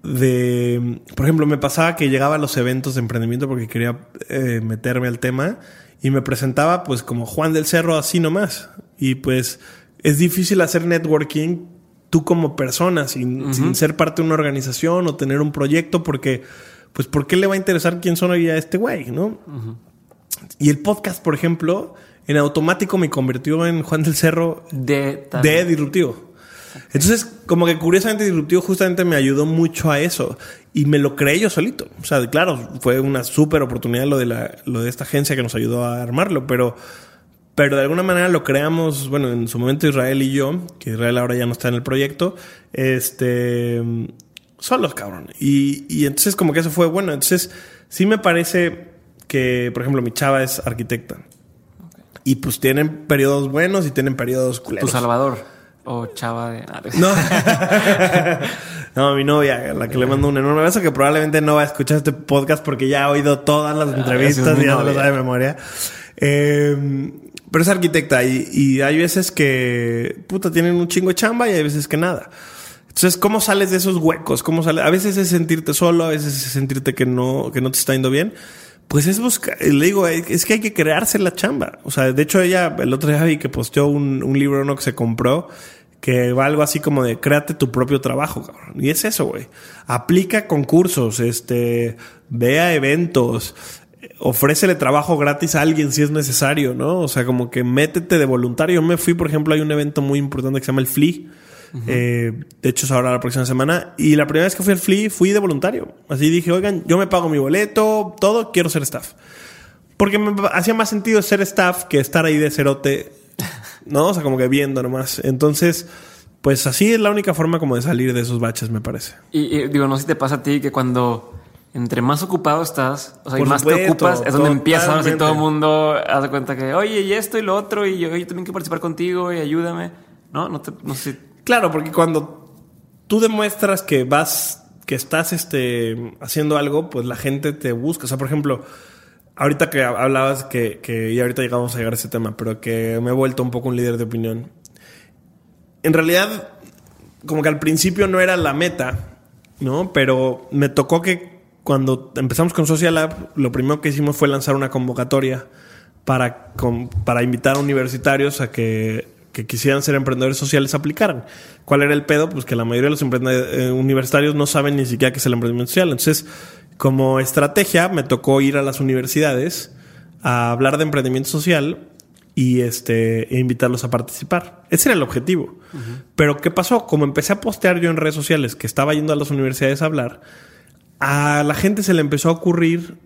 de, por ejemplo, me pasaba que llegaba a los eventos de emprendimiento porque quería eh, meterme al tema y me presentaba pues como Juan del Cerro así nomás. Y pues es difícil hacer networking tú como persona, sin, uh -huh. sin, ser parte de una organización o tener un proyecto, porque, pues, ¿por qué le va a interesar quién son hoy a este güey, no? Uh -huh. Y el podcast, por ejemplo, en automático me convirtió en Juan del Cerro de, de disruptivo. Entonces, como que curiosamente disruptivo justamente me ayudó mucho a eso y me lo creé yo solito. O sea, claro, fue una súper oportunidad lo de, la, lo de esta agencia que nos ayudó a armarlo, pero pero de alguna manera lo creamos, bueno, en su momento Israel y yo, que Israel ahora ya no está en el proyecto, este, solos, cabrón. Y, y entonces como que eso fue bueno. Entonces sí me parece que, por ejemplo, mi chava es arquitecta. Y pues tienen periodos buenos y tienen periodos culeros. Tu Salvador. O chava de... No. no, mi novia, la que le mando un enorme beso, que probablemente no va a escuchar este podcast porque ya ha oído todas las entrevistas y ya se lo sabe de memoria. Eh, pero es arquitecta y, y, hay veces que, puta, tienen un chingo de chamba y hay veces que nada. Entonces, ¿cómo sales de esos huecos? ¿Cómo sale? A veces es sentirte solo, a veces es sentirte que no, que no te está yendo bien. Pues es buscar, le digo, es que hay que crearse la chamba. O sea, de hecho ella, el otro día vi que posteó un, un libro ¿no? que se compró que va algo así como de créate tu propio trabajo, cabrón. Y es eso, güey. Aplica concursos, este, vea eventos, ofrécele trabajo gratis a alguien si es necesario, ¿no? O sea, como que métete de voluntario. Yo me fui, por ejemplo, hay un evento muy importante que se llama el FLEA. Uh -huh. eh, de hecho, es ahora la próxima semana. Y la primera vez que fui al FLEA, fui de voluntario. Así dije, oigan, yo me pago mi boleto, todo, quiero ser staff. Porque me hacía más sentido ser staff que estar ahí de cerote, ¿no? O sea, como que viendo nomás. Entonces, pues así es la única forma como de salir de esos baches, me parece. Y, y digo, no sé si te pasa a ti que cuando entre más ocupado estás, o sea, y más supuesto, te ocupas, es donde empieza así todo el mundo hace cuenta que, oye, y esto y lo otro, y yo, yo también quiero participar contigo y ayúdame. No, no, te, no sé. Claro, porque cuando tú demuestras que vas, que estás este, haciendo algo, pues la gente te busca. O sea, por ejemplo, ahorita que hablabas que, que, y ahorita llegamos a llegar a ese tema, pero que me he vuelto un poco un líder de opinión. En realidad, como que al principio no era la meta, ¿no? Pero me tocó que cuando empezamos con Social Lab, lo primero que hicimos fue lanzar una convocatoria para, para invitar a universitarios a que, que, quisieran ser emprendedores sociales aplicaran. ¿Cuál era el pedo? Pues que la mayoría de los eh, universitarios no saben ni siquiera qué es el emprendimiento social. Entonces, como estrategia, me tocó ir a las universidades a hablar de emprendimiento social y este, e invitarlos a participar. Ese era el objetivo. Uh -huh. Pero ¿qué pasó? Como empecé a postear yo en redes sociales que estaba yendo a las universidades a hablar, a la gente se le empezó a ocurrir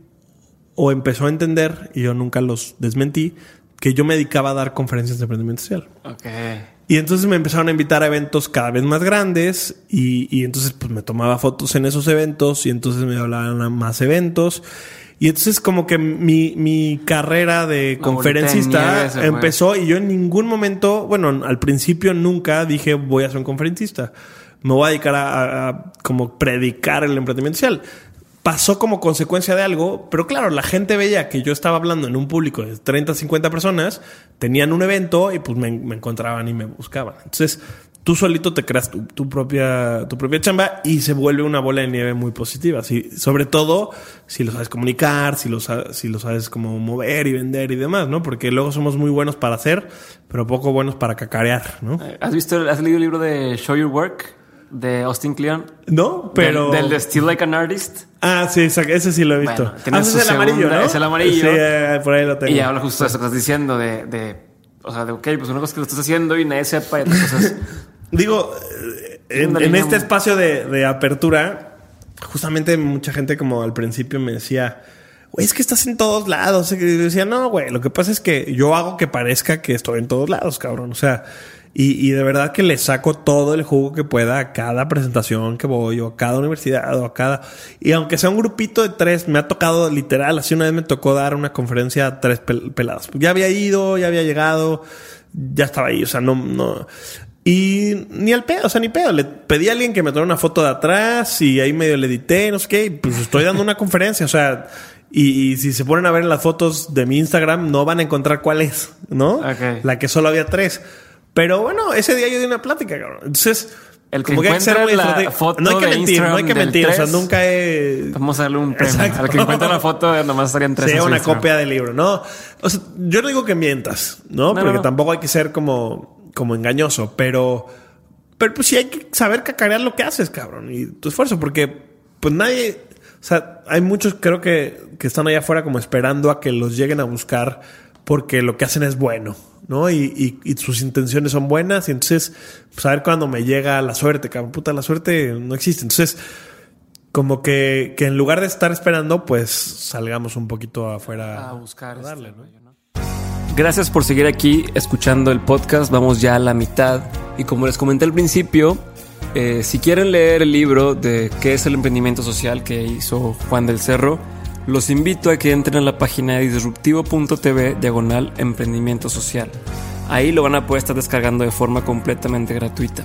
o empezó a entender, y yo nunca los desmentí, que yo me dedicaba a dar conferencias de emprendimiento social. Okay. Y entonces me empezaron a invitar a eventos cada vez más grandes y, y, entonces pues me tomaba fotos en esos eventos y entonces me hablaban a más eventos. Y entonces como que mi, mi carrera de La conferencista empezó y yo en ningún momento, bueno, al principio nunca dije voy a ser un conferencista me voy a dedicar a, a, a, como predicar el emprendimiento social. Pasó como consecuencia de algo, pero claro, la gente veía que yo estaba hablando en un público de 30, 50 personas, tenían un evento y pues me, encontraban y me buscaban. Entonces, tú solito te creas tu, propia, tu propia chamba y se vuelve una bola de nieve muy positiva. Si, sobre todo si lo sabes comunicar, si lo, si lo sabes como mover y vender y demás, ¿no? Porque luego somos muy buenos para hacer, pero poco buenos para cacarear, ¿no? ¿Has visto, has leído el libro de Show Your Work? De Austin Kleon. No, pero. Del, del, de Still Like an Artist. Ah, sí, ese sí lo he visto. Bueno, ah, ese es el amarillo, ¿no? Es el amarillo. Sí, eh, por ahí lo tengo. Y habla justo de eso que estás diciendo, de, de. O sea, de, ok, pues una cosa que lo estás haciendo y nadie sepa, y otras cosas Digo, en, este espacio de, apertura, justamente mucha gente como al principio me decía, güey, es que estás en todos lados. Y decía, no, güey, lo que pasa es que yo hago que parezca que estoy en todos lados, cabrón. O sea, y, de verdad que le saco todo el jugo que pueda a cada presentación que voy o a cada universidad o a cada... Y aunque sea un grupito de tres, me ha tocado literal, así una vez me tocó dar una conferencia a tres pelados. Ya había ido, ya había llegado, ya estaba ahí, o sea, no, no... Y ni al pedo, o sea, ni pedo. Le pedí a alguien que me tomara una foto de atrás y ahí medio le edité, no sé qué, pues estoy dando una conferencia, o sea, y, si se ponen a ver en las fotos de mi Instagram, no van a encontrar cuál es, ¿no? La que solo había tres. Pero bueno, ese día yo di una plática, cabrón. Entonces, el que encuentre la foto no hay que de mentir, no hay que mentir. o sea, nunca he. Vamos a darle un premio. Al que encuentre la foto, nomás estarían tres. Sea una copia del libro, ¿no? O sea, yo no digo que mientas, ¿no? Porque tampoco hay que ser como, como engañoso, pero. Pero pues sí hay que saber cacarear lo que haces, cabrón, y tu esfuerzo, porque pues nadie. O sea, hay muchos, creo que, que están allá afuera como esperando a que los lleguen a buscar porque lo que hacen es bueno. ¿No? Y, y, sus intenciones son buenas. Y entonces, pues a ver cuándo me llega la suerte, cabrón. Puta, la suerte no existe. Entonces, como que, que en lugar de estar esperando, pues salgamos un poquito afuera a buscar. A darle, ¿no? Gracias por seguir aquí escuchando el podcast. Vamos ya a la mitad. Y como les comenté al principio, eh, si quieren leer el libro de qué es el emprendimiento social que hizo Juan del Cerro, los invito a que entren a la página de disruptivo.tv diagonal emprendimiento social. Ahí lo van a poder estar descargando de forma completamente gratuita.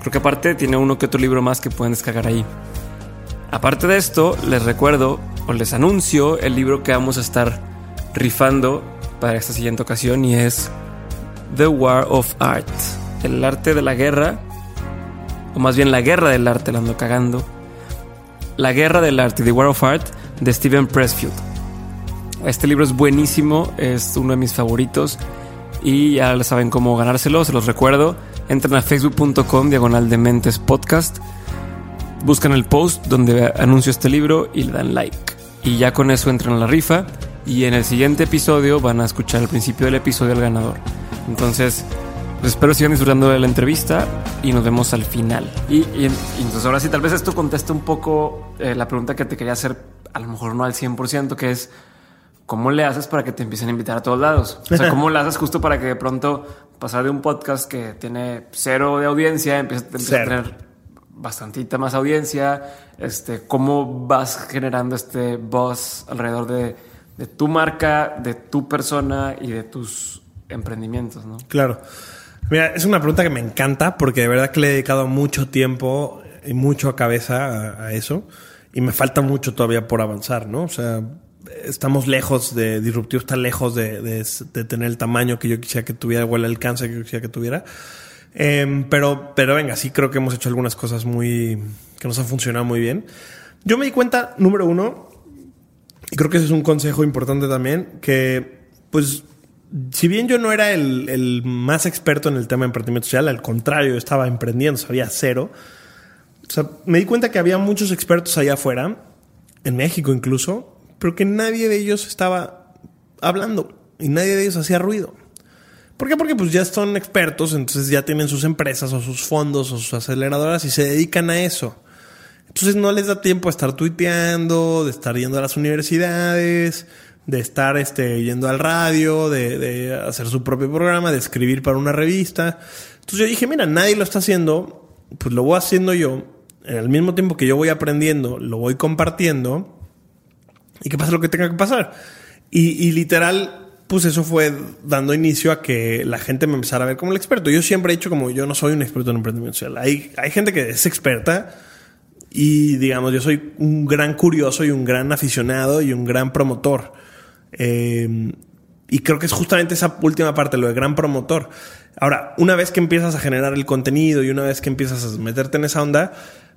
Creo que aparte tiene uno que otro libro más que pueden descargar ahí. Aparte de esto, les recuerdo o les anuncio el libro que vamos a estar rifando para esta siguiente ocasión y es The War of Art, el arte de la guerra, o más bien la guerra del arte, la ando cagando. La guerra del arte, The War of Art, de Steven Pressfield. Este libro es buenísimo, es uno de mis favoritos y ya saben cómo ganárselo, se los recuerdo. Entren a facebook.com diagonal de mentes podcast, buscan el post donde anuncio este libro y le dan like. Y ya con eso entran a la rifa y en el siguiente episodio van a escuchar al principio del episodio al ganador. Entonces, pues espero sigan disfrutando de la entrevista y nos vemos al final. Y, entonces ahora sí, tal vez esto conteste un poco eh, la pregunta que te quería hacer a lo mejor no al 100%, que es cómo le haces para que te empiecen a invitar a todos lados. O sea, cómo le haces justo para que de pronto pasar de un podcast que tiene cero de audiencia, empieza, a tener bastantita más audiencia. Este, cómo vas generando este buzz alrededor de, de tu marca, de tu persona y de tus emprendimientos, ¿no? Claro. Mira, es una pregunta que me encanta porque de verdad que le he dedicado mucho tiempo y mucho a cabeza a eso y me falta mucho todavía por avanzar, ¿no? O sea, estamos lejos de Disruptivo, está lejos de, tener el tamaño que yo quisiera que tuviera o el alcance que yo quisiera que tuviera. Em, pero, pero venga, sí creo que hemos hecho algunas cosas muy que nos han funcionado muy bien. Yo me di cuenta, número uno, y creo que ese es un consejo importante también, que pues si bien yo no era el, el más experto en el tema de emprendimiento social, al contrario, estaba emprendiendo, sabía cero o sea, me di cuenta que había muchos expertos allá afuera, en México incluso, pero que nadie de ellos estaba hablando y nadie de ellos hacía ruido. ¿Por qué? Porque pues ya son expertos, entonces ya tienen sus empresas o sus fondos o sus aceleradoras y se dedican a eso. Entonces no les da tiempo de estar tuiteando, de estar yendo a las universidades, de estar este, yendo al radio, de hacer su propio programa, de escribir para una revista. Entonces yo dije, mira, nadie lo está haciendo, pues lo voy haciendo yo al mismo tiempo que yo voy aprendiendo, lo voy compartiendo y que pasa lo que tenga que pasar. Y, literal, pues eso fue dando inicio a que la gente me empezara a ver como el experto. Yo siempre he dicho como yo no soy un experto en emprendimiento social. Hay, hay gente que es experta y digamos, yo soy un gran curioso y un gran aficionado y un gran promotor. Eh, y creo que es justamente esa última parte, lo de gran promotor. Ahora, una vez que empiezas a generar el contenido y una vez que empiezas a meterte en esa onda,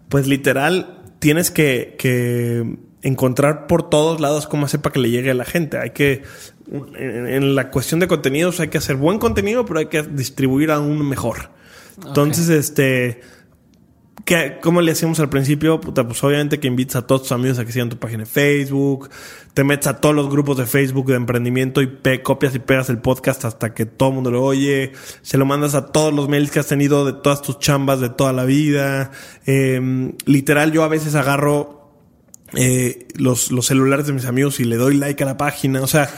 pues literal tienes que, encontrar por todos lados cómo hacer para que le llegue a la gente. Hay que, en, la cuestión de contenidos, hay que hacer buen contenido, pero hay que distribuir aún mejor. Entonces, este, que, ¿Cómo le hacíamos al principio? Puta, pues obviamente que invites a todos tus amigos a que sigan tu página de Facebook, te metes a todos los grupos de Facebook de emprendimiento y copias y pegas el podcast hasta que todo el mundo lo oye, se lo mandas a todos los mails que has tenido de todas tus chambas de toda la vida. Em, literal, yo a veces agarro eh, los, los celulares de mis amigos y le doy like a la página. O sea,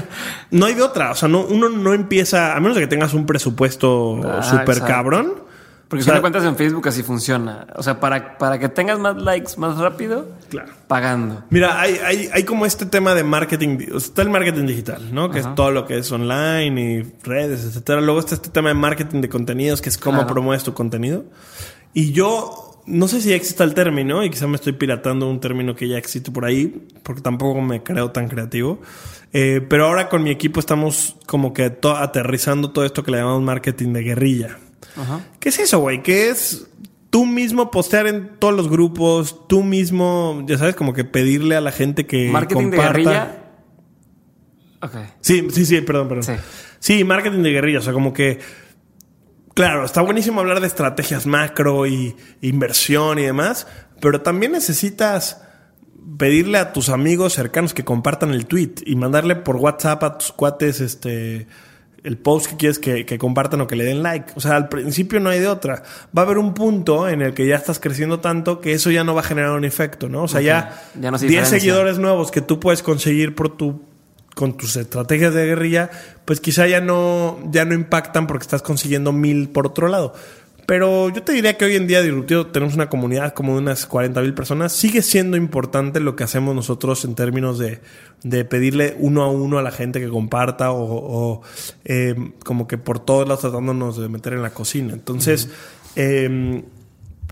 no hay de otra. O sea, no, uno no empieza, a menos de que tengas un presupuesto ah, súper cabrón porque si te cuentas en Facebook así funciona. O sea, para, para que tengas más likes más rápido, claro. pagando. Mira, hay, hay, hay como este tema de marketing. está el marketing digital, ¿no? Que es todo lo que es online y redes, etcétera. Luego está este tema de marketing de contenidos, que es cómo promueves tu contenido. Y yo no sé si ya existe el término, y quizá me estoy piratando un término que ya existe por ahí, porque tampoco me creo tan creativo. Eh, pero ahora con mi equipo estamos como que aterrizando todo esto que le llamamos marketing de guerrilla. ¿Qué es eso, güey? ¿Qué es tú mismo postear en todos los grupos, tú mismo, ya sabes, como que pedirle a la gente que marketing de guerrilla. Okay. Sí, sí, sí, perdón, perdón. Sí. sí, marketing de guerrilla, o sea, como que claro, está buenísimo hablar de estrategias macro y inversión y demás, pero también necesitas pedirle a tus amigos cercanos que compartan el tweet y mandarle por WhatsApp a tus cuates este el post que quieres que, compartan o que le den like. O sea, al principio no hay de otra. Va a haber un punto en el que ya estás creciendo tanto que eso ya no va a generar un efecto, ¿no? O sea, ya, 10 seguidores nuevos que tú puedes conseguir por tu con tus estrategias de guerrilla, pues quizá ya no, ya no impactan porque estás consiguiendo mil por otro lado. Pero yo te diría que hoy en día Disruptivo tenemos una comunidad como de unas 40 mil personas. Sigue siendo importante lo que hacemos nosotros en términos de, de pedirle uno a uno a la gente que comparta o, eh, como que por todos lados tratándonos de meter en la cocina. Entonces, em,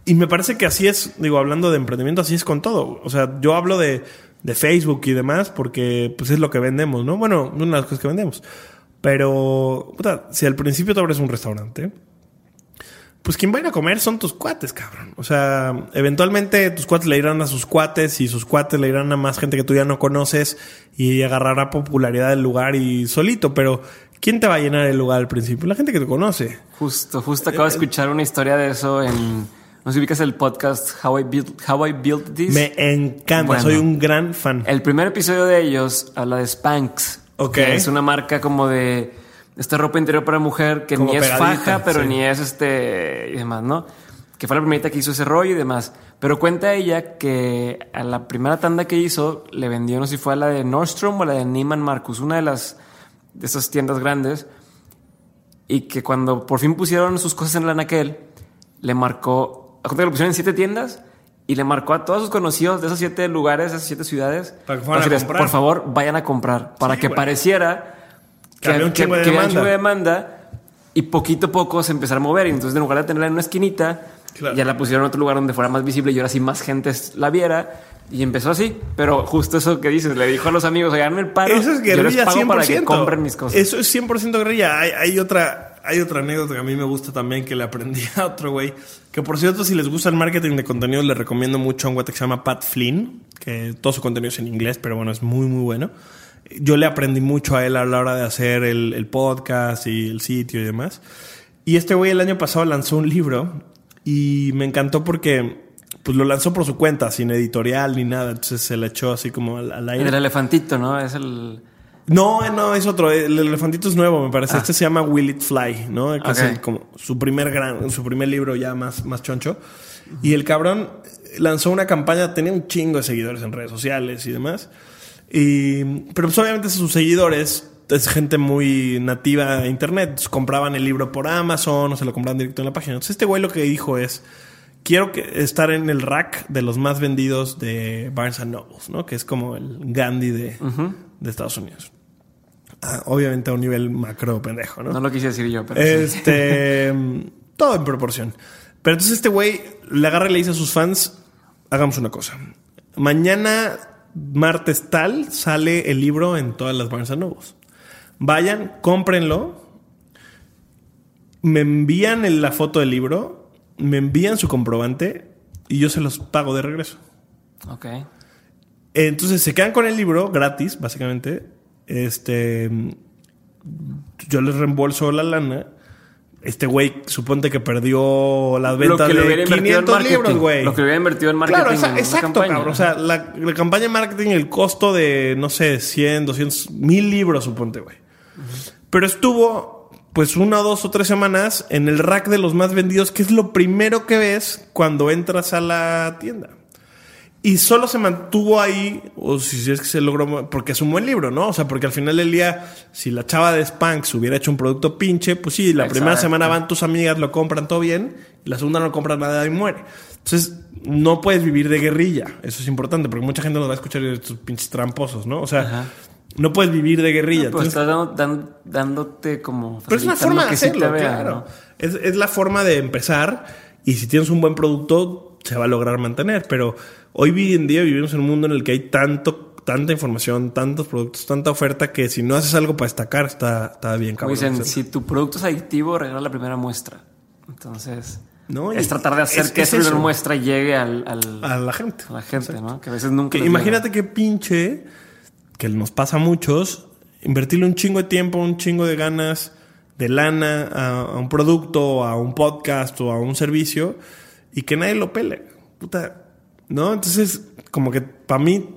y me parece que así es, digo, hablando de emprendimiento, así es con todo. O sea, yo hablo de, de Facebook y demás porque pues es lo que vendemos, ¿no? Bueno, una de las cosas que vendemos. Pero, puta, si al principio te abres un restaurante, pues quien va a ir a comer son tus cuates, cabrón. O sea, eventualmente tus cuates le irán a sus cuates y sus cuates le irán a más gente que tú ya no conoces y agarrará popularidad del lugar y solito, pero ¿quién te va a llenar el lugar al principio? La gente que te conoce. Justo, justo acabo de eh, escuchar una historia de eso en... No sé si ubicas el podcast How I Built, How I Built This. Me encanta, soy un gran fan. El primer episodio de ellos habla de Spanx. Ok. Que es una marca como de esta ropa interior para mujer que ni es faja, pero ni es este y demás, ¿no? Que fue la primera que hizo ese rollo y demás. Pero cuenta ella que a la primera tanda que hizo le vendió, no sé si fue a la de Nordstrom o a la de Neiman Marcus, una de las de esas tiendas grandes. Y que cuando por fin pusieron sus cosas en la naquel, le marcó, a que lo pusieron en siete tiendas y le marcó a todos sus conocidos de esos siete lugares, esas siete ciudades, para que por favor vayan a comprar, para que pareciera que, había un chingo de, demanda. y poquito a poco se empezaron a mover. Y entonces, en lugar de tenerla en una esquinita, ya la pusieron en otro lugar donde fuera más visible y ahora sí más gente la viera. Y empezó así, pero justo eso que dices, le dijo a los amigos, háganme el paro. Eso es guerrilla 100%. para que compren mis cosas. Eso es 100% guerrilla. Hay, hay, otra, hay otra anécdota que a mí me gusta también que le aprendí a otro güey. Que por cierto, si les gusta el marketing de contenido, les recomiendo mucho a un güey que se llama Pat Flynn, que todo su contenido es en inglés, pero bueno, es muy, muy bueno yo le aprendí mucho a él a la hora de hacer el, podcast y el sitio y demás. Y este güey el año pasado lanzó un libro y me encantó porque pues lo lanzó por su cuenta, sin editorial ni nada. Entonces se le echó así como al, aire. El elefantito, ¿no? Es el... No, no, es otro. El elefantito es nuevo, me parece. Ah. Este se llama Will It Fly, ¿no? Que es como su primer gran, su primer libro ya más, más choncho. Y el cabrón lanzó una campaña, tenía un chingo de seguidores en redes sociales y demás. Y, pero pues obviamente sus seguidores es gente muy nativa de internet. Compraban el libro por Amazon o se lo compraban directo en la página. Entonces este güey lo que dijo es, quiero que estar en el rack de los más vendidos de Barnes Noble, ¿no? Que es como el Gandhi de, de Estados Unidos. Ah, obviamente a un nivel macro pendejo, ¿no? No lo quise decir yo, pero Este... todo en proporción. Pero entonces este güey le agarra y le dice a sus fans, hagamos una cosa. Mañana martes tal sale el libro en todas las Barnes Novos. Vayan, cómprenlo, me envían la foto del libro, me envían su comprobante y yo se los pago de regreso. Ok. Entonces se quedan con el libro gratis, básicamente. Este, yo les reembolso la lana. Este güey, suponte que perdió las ventas de 500 libros, güey. Lo que hubiera invertido en marketing. Claro, exacto, cabrón. O sea, la, campaña de marketing, el costo de, no sé, 100, 200, mil libros, suponte, güey. Pero estuvo, pues, una, dos o tres semanas en el rack de los más vendidos, que es lo primero que ves cuando entras a la tienda. Y solo se mantuvo ahí, o si es que se logró, porque es un buen libro, ¿no? O sea, porque al final del día, si la chava de Spanx hubiera hecho un producto pinche, pues sí, la primera semana van tus amigas, lo compran todo bien, la segunda no compran nada y muere. Entonces, no puedes vivir de guerrilla. Eso es importante, porque mucha gente nos va a escuchar de estos pinches tramposos, ¿no? O sea, no puedes vivir de guerrilla. pues estás dándote como. Pero es una forma de hacerlo, claro. Es, es la forma de empezar, y si tienes un buen producto, se va a lograr mantener, pero hoy en día vivimos en un mundo en el que hay tanto, tanta información, tantos productos, tanta oferta que si no haces algo para destacar, está, está bien cabrón. Dicen, si tu producto es adictivo, regala la primera muestra. Entonces, no, es tratar de hacer que esa primera muestra llegue al, a la gente. A la gente, ¿no? Que a veces nunca. imagínate qué pinche, que nos pasa a muchos, invertirle un chingo de tiempo, un chingo de ganas, de lana a, a un producto, a un podcast o a un servicio y que nadie lo pele. Puta, ¿No? Entonces, como que para mí,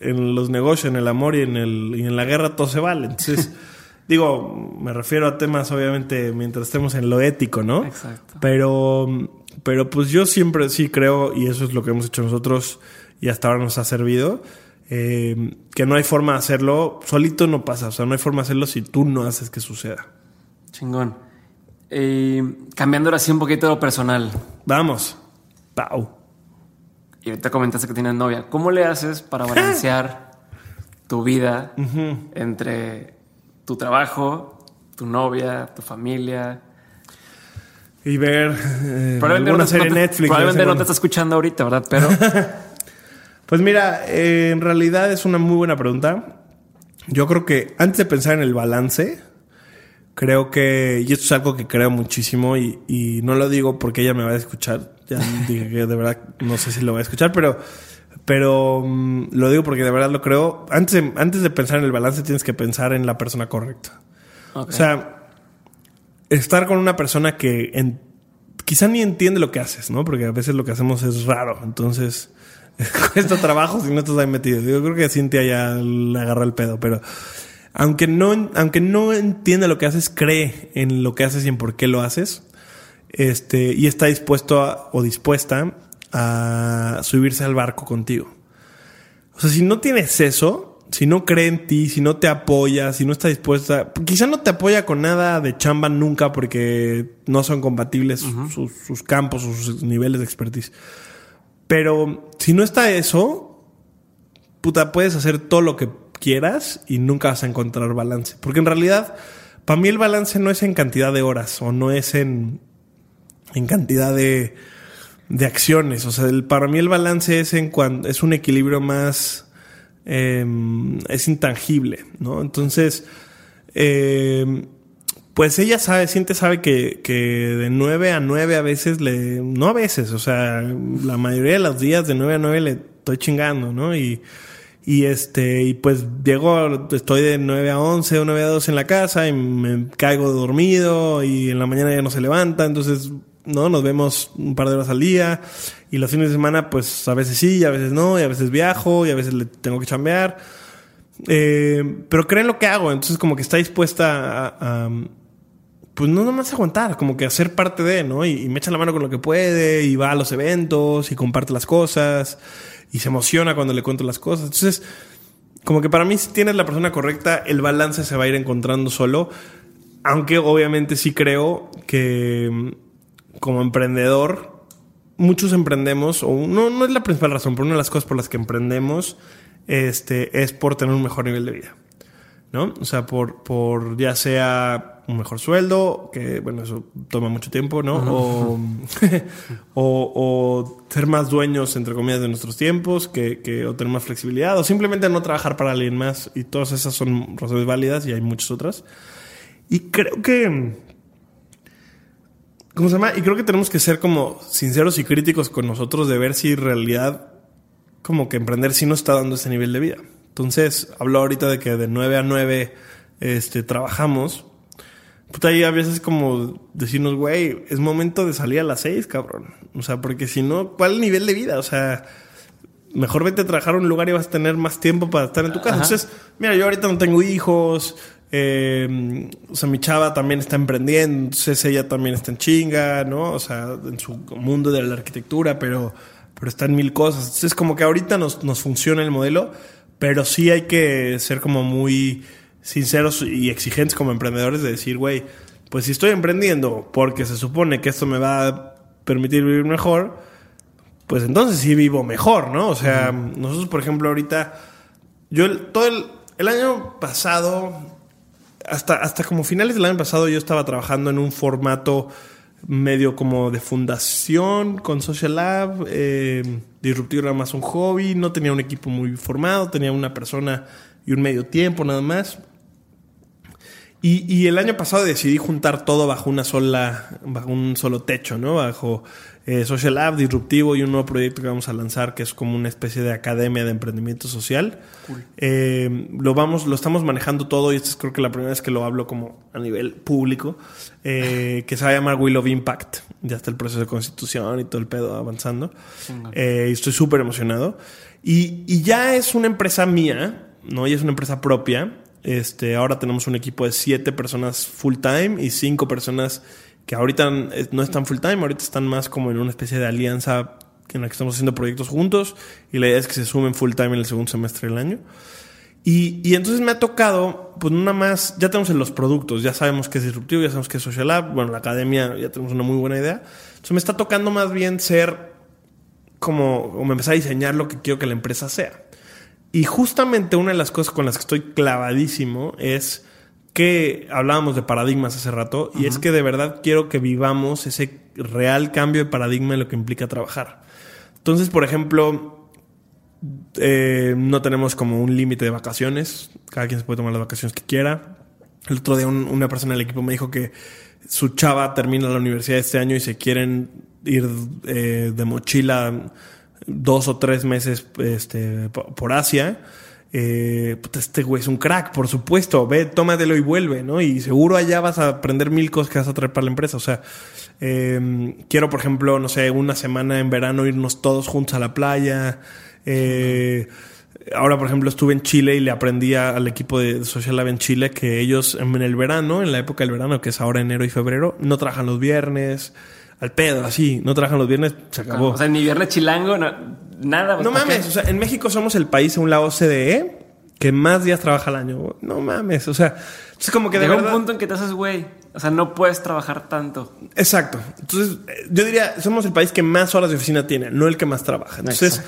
en los negocios, en el amor y en, el, y en la guerra, todo se vale. Entonces, digo, me refiero a temas, obviamente, mientras estemos en lo ético, ¿no? Exacto. Pero, pero pues yo siempre sí creo, y eso es lo que hemos hecho nosotros y hasta ahora nos ha servido, eh, que no hay forma de hacerlo, solito no pasa, o sea, no hay forma de hacerlo si tú no haces que suceda. Chingón. Eh, cambiando ahora sí un poquito lo personal. Vamos. Pau y ahorita comentaste que tienes novia. ¿Cómo le haces para balancear tu vida entre tu trabajo, tu novia, tu familia? Y ver eh, alguna serie Netflix. Probablemente no te está escuchando ahorita, ¿verdad? Pero... pues mira, eh, en realidad es una muy buena pregunta. Yo creo que antes de pensar en el balance, creo que, y esto es algo que creo muchísimo y, y no lo digo porque ella me va a escuchar, ya dije que de verdad no sé si lo voy a escuchar, pero, pero mm, lo digo porque de verdad lo creo. Antes de, antes de pensar en el balance, tienes que pensar en la persona correcta. O sea, estar con una persona que en, quizá ni entiende lo que haces, ¿no? Porque a veces lo que hacemos es raro. Entonces, cuesta trabajo si no estás ahí metido. Yo creo que Cintia ya le agarra el pedo, pero aunque no, aunque no entiende lo que haces, cree en lo que haces y en por qué lo haces este, y está dispuesto o dispuesta a subirse al barco contigo. O sea, si no tienes eso, si no cree en ti, si no te apoya, si no está dispuesta, quizá no te apoya con nada de chamba nunca porque no son compatibles sus, sus, campos o sus niveles de expertise. Pero si no está eso, puta, puedes hacer todo lo que quieras y nunca vas a encontrar balance. Porque en realidad, para mí el balance no es en cantidad de horas o no es en en cantidad de, de acciones. O sea, el, para mí el balance es en cuando es un equilibrio más em, es intangible, ¿no? Entonces, em, pues ella sabe, siente, sabe que, que de 9 a 9 a veces le, no a veces, o sea, la mayoría de los días de 9 a 9 le estoy chingando, ¿no? Y, y este, y pues llego, estoy de 9 a 11 o 9 a 12 en la casa y me caigo dormido y en la mañana ya no se levanta, entonces ¿no? Nos vemos un par de horas al día y los fines de semana, pues a veces sí, a veces no, y a veces viajo y a veces le tengo que chambear. Eh, pero creen lo que hago, entonces como que está dispuesta a, pues no nomás aguantar, como que a ser parte de, ¿no? Y, me echa la mano con lo que puede y va a los eventos y comparte las cosas y se emociona cuando le cuento las cosas. Entonces, como que para mí si tienes la persona correcta, el balance se va a ir encontrando solo. Aunque obviamente sí creo que como emprendedor, muchos emprendemos, o no, no es la principal razón, pero una de las cosas por las que emprendemos este, es por tener un mejor nivel de vida. ¿No? O sea, por, por ya sea un mejor sueldo, que bueno, eso toma mucho tiempo, ¿no? o, o, ser más dueños, entre comillas, de nuestros tiempos, que, que, o tener más flexibilidad, o simplemente no trabajar para alguien más. Y todas esas son razones válidas y hay muchas otras. Y creo que ¿Cómo se llama? Y creo que tenemos que ser como sinceros y críticos con nosotros de ver si en realidad como que emprender sí nos está dando ese nivel de vida. Entonces, hablo ahorita de que de 9 a 9 este, trabajamos, puta, ahí a veces como decirnos, güey, es momento de salir a las seis, cabrón. O sea, porque si no, ¿cuál nivel de vida? O sea, mejor vete a trabajar a un lugar y vas a tener más tiempo para estar en tu casa. Entonces, mira, yo ahorita no tengo hijos. Eh, o sea, mi chava también está emprendiendo, entonces ella también está en chinga, ¿no? O sea, en su mundo de la arquitectura, pero, pero está en mil cosas. Entonces, como que ahorita nos, nos funciona el modelo, pero sí hay que ser como muy sinceros y exigentes como emprendedores de decir, güey, pues si estoy emprendiendo porque se supone que esto me va a permitir vivir mejor, pues entonces sí vivo mejor, ¿no? O sea, nosotros, por ejemplo, ahorita, yo todo el, el año pasado hasta, hasta como finales del año pasado yo estaba trabajando en un formato medio como de fundación con Social Lab. Eh, Disruptivo era más un hobby, no tenía un equipo muy formado, tenía una persona y un medio tiempo nada más. Y, y, el año pasado decidí juntar todo bajo una sola, bajo un solo techo, ¿no? Bajo eh, Social Lab, Disruptivo y un nuevo proyecto que vamos a lanzar que es como una especie de academia de emprendimiento social. Eh, lo vamos, lo estamos manejando todo y esta es creo que la primera vez que lo hablo como a nivel público, eh, que se va a llamar Will of Impact. Ya está el proceso de constitución y todo el pedo avanzando. y estoy súper emocionado. Y, y ya es una empresa mía, ¿no? Y es una empresa propia. Este, ahora tenemos un equipo de siete personas full time y cinco personas que ahorita no están full time, ahorita están más como en una especie de alianza en la que estamos haciendo proyectos juntos y la idea es que se sumen full time en el segundo semestre del año. Y, y entonces me ha tocado, pues nada más, ya tenemos en los productos, ya sabemos que es disruptivo, ya sabemos que es Social Lab, bueno, la academia ya tenemos una muy buena idea. Entonces me está tocando más bien ser como, como empezar a diseñar lo que quiero que la empresa sea. Y justamente una de las cosas con las que estoy clavadísimo es que hablábamos de paradigmas hace rato y es que de verdad quiero que vivamos ese real cambio de paradigma en lo que implica trabajar. Entonces, por ejemplo, eh, no tenemos como un límite de vacaciones, cada quien se puede tomar las vacaciones que quiera. El otro día una persona del equipo me dijo que su chava termina la universidad este año y se quieren ir eh, de mochila dos o tres meses este, por Asia eh, este güey es un crack, por supuesto, ve, tómatelo y vuelve, ¿no? Y seguro allá vas a aprender mil cosas que vas a traer para la empresa. O sea, eh, quiero, por ejemplo, no sé, una semana en verano irnos todos juntos a la playa. Eh, ahora, por ejemplo, estuve en Chile y le aprendí al equipo de Social Lab en Chile que ellos en el verano, en la época del verano, que es ahora enero y febrero, no trabajan los viernes al pedo, así, no trabajan los viernes, se acabó. o sea, ni viernes chilango, nada. no mames, o sea, en México somos el país, un lado OCDE, que más días trabaja al año. No mames, o sea, es como que de Llega un punto en que te haces güey. O sea, no puedes trabajar tanto. Exacto. Entonces, yo diría, somos el país que más horas de oficina tiene, no el que más trabaja. Entonces,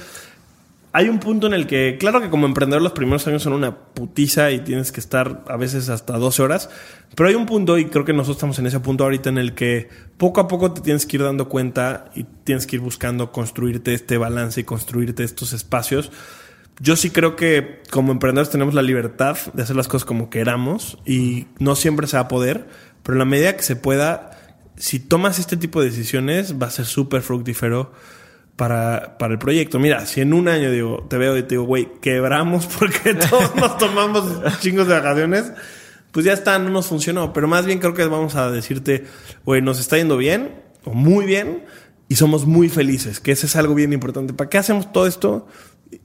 hay un punto en el que, claro que como emprendedor los primeros años son una putiza y tienes que estar a veces hasta 12 horas, pero hay un punto, y creo que nosotros estamos en ese punto ahorita, en el que poco a poco te tienes que ir dando cuenta y tienes que ir buscando construirte este balance y construirte estos espacios. Yo sí creo que como emprendedores tenemos la libertad de hacer las cosas como queramos y no siempre se va a poder, pero en la medida que se pueda, si tomas este tipo de decisiones va a ser súper fructífero para, para el proyecto. Mira, si en un año digo, te veo y te digo, güey, quebramos porque todos nos tomamos chingos de vacaciones, pues ya está, no nos funcionó. Pero más bien creo que vamos a decirte, güey, nos está yendo bien o muy bien y somos muy felices, que ese es algo bien importante. ¿Para qué hacemos todo esto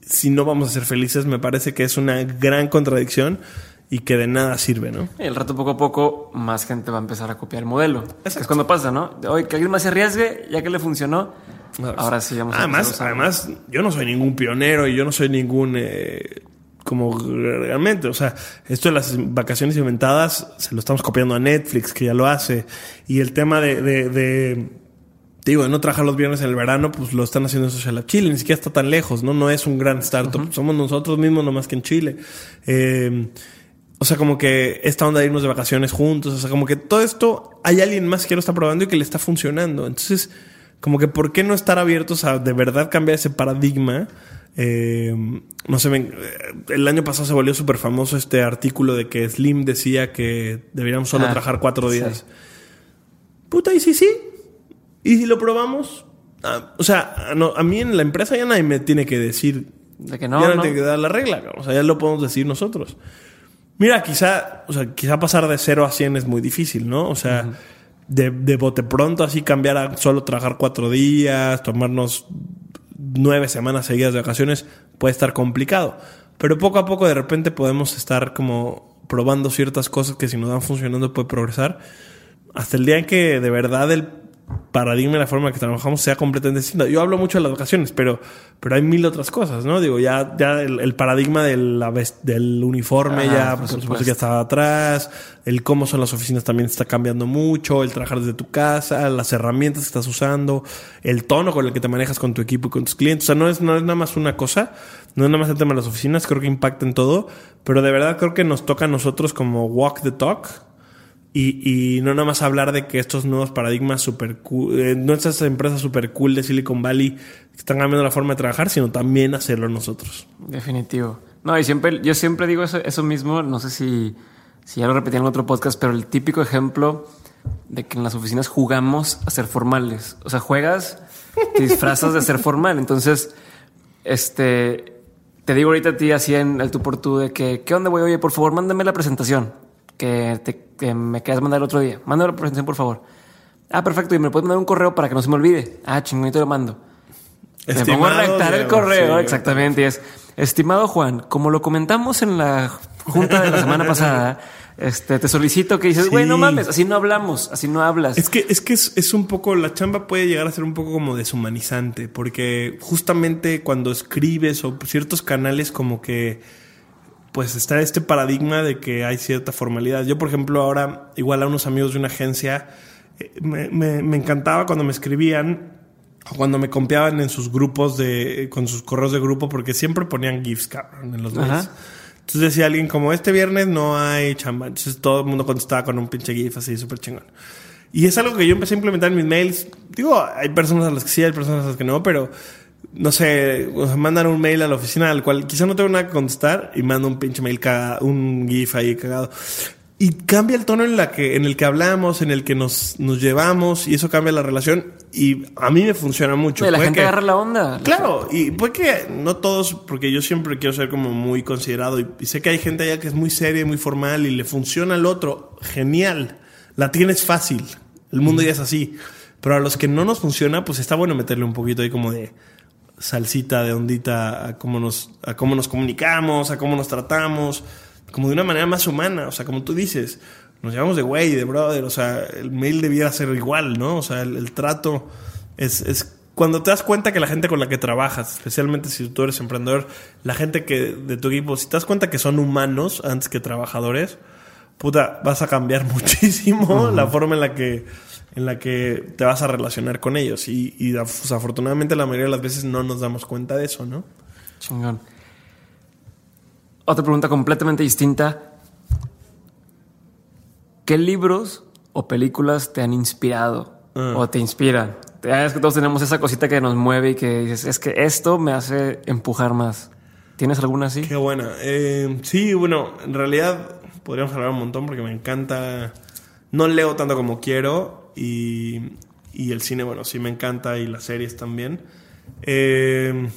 si no vamos a ser felices? Me parece que es una gran contradicción y que de nada sirve, ¿no? el rato poco a poco más gente va a empezar a copiar el modelo. Es cuando pasa, ¿no? Hoy que alguien más se arriesgue, ya que le funcionó, Ahora sí vamos además, además, yo no soy ningún pionero y yo no soy ningún eh, como realmente, o sea, esto de las vacaciones inventadas se lo estamos copiando a Netflix, que ya lo hace, y el tema de, de, digo, de no trabajar los viernes en el verano, pues lo están haciendo en Social Chile, ni siquiera está tan lejos, ¿no? No es un gran startup, somos nosotros mismos nomás que en Chile. Eh, o sea, como que esta onda de irnos de vacaciones juntos, o sea, como que todo esto hay alguien más que lo está probando y que le está funcionando. Entonces, como que por qué no estar abiertos a de verdad cambiar ese paradigma. Eh, no sé, eh, el año pasado se volvió súper famoso este artículo de que Slim decía que deberíamos solo ah, trabajar cuatro días. Puta, y sí, sí. Y si lo probamos, ah, o sea, a mí en la empresa ya nadie me tiene que decir. De que no. Ya no, tiene que dar la regla. O sea, ya lo podemos decir nosotros. Mira, quizá, o sea, quizá pasar de 0 a 100 es muy difícil, ¿no? O sea, de, de bote pronto así cambiar a solo trabajar cuatro días, tomarnos nueve semanas seguidas de vacaciones, puede estar complicado. Pero poco a poco de repente podemos estar como probando ciertas cosas que si nos van funcionando puede progresar. Hasta el día en que de verdad el paradigma y la forma en que trabajamos sea completamente distinta. Yo hablo mucho de las vacaciones, pero, pero hay mil otras cosas, ¿no? Digo, ya, ya el, paradigma del, del uniforme ya, por supuesto, ya está atrás, el cómo son las oficinas también está cambiando mucho, el trabajar desde tu casa, las herramientas que estás usando, el tono con el que te manejas con tu equipo y con tus clientes. O sea, no es, no es nada más una cosa, no es nada más el tema de las oficinas, creo que impacta en todo, pero de verdad creo que nos toca a nosotros como walk the talk y, y, no nada más hablar de que estos nuevos paradigmas super cool, eh, nuestras empresas super cool de Silicon Valley están cambiando la forma de trabajar, sino también hacerlo nosotros. Definitivo. No, y siempre, yo siempre digo eso, mismo, no sé si, si ya lo repetí en otro podcast, pero el típico ejemplo de que en las oficinas jugamos a ser formales. O sea, juegas, te disfrazas de ser formal. Entonces, este, te digo ahorita a ti así en el tú por tú de que, ¿qué onda, voy? Oye, por favor, mándame la presentación que, te, me quieras mandar el otro día. Mándame la presentación, por favor. Ah, perfecto. Y me puedes mandar un correo para que no se me olvide. Ah, chingón, lo mando. me pongo a redactar el correo, exactamente. Y es, estimado Juan, como lo comentamos en la junta de la semana pasada, este, te solicito que dices, güey, no mames, así no hablamos, así no hablas. Es que, es que es, es, un poco, la chamba puede llegar a ser un poco como deshumanizante, porque justamente cuando escribes o ciertos canales como que pues está este paradigma de que hay cierta formalidad. Yo, por ejemplo, ahora, igual a unos amigos de una agencia, eh, me, encantaba cuando me escribían o cuando me copiaban en sus grupos de, con sus correos de grupo, porque siempre ponían GIFs, cabrón, en los mails. Entonces decía alguien como, este viernes no hay chamba. Entonces todo el mundo contestaba con un pinche GIF así, súper chingón. Y es algo que yo empecé a implementar en mis mails. Digo, hay personas a las que sí, hay personas a las que no, pero no sé, mandan un mail a la oficina al cual quizá no tengo nada que contestar y mando un pinche mail cagado, un GIF ahí cagado. Y cambia el tono en, la que, en el que hablamos, en el que nos, nos llevamos y eso cambia la relación y a mí me funciona mucho. la gente agarra la onda. Claro, y puede que no todos, porque yo siempre quiero ser como muy considerado y, sé que hay gente allá que es muy seria, muy formal y le funciona al otro. Genial, la tienes fácil, el mundo ya es así. Pero a los que no nos funciona, pues está bueno meterle un poquito ahí como de salsita de ondita a cómo nos, a cómo nos comunicamos, a cómo nos tratamos, como de una manera más humana, o sea, como tú dices, nos llamamos de güey, de brother, o sea, el mail debiera ser igual, ¿no? O sea, el, trato es, es cuando te das cuenta que la gente con la que trabajas, especialmente si tú eres emprendedor, la gente que de tu equipo, si te das cuenta que son humanos antes que trabajadores, puta, vas a cambiar muchísimo la forma en la que en la que te vas a relacionar con ellos. Y, y afortunadamente la mayoría de las veces no nos damos cuenta de eso, ¿no? Chingón. Otra pregunta completamente distinta. ¿Qué libros o películas te han inspirado ah. o te inspiran? Es que todos tenemos esa cosita que nos mueve y que dices, es que esto me hace empujar más. ¿Tienes alguna así? Qué buena. Eh, sí, bueno, en realidad podríamos hablar un montón porque me encanta. No leo tanto como quiero, y, el cine, bueno, sí me encanta y las series también. Eh,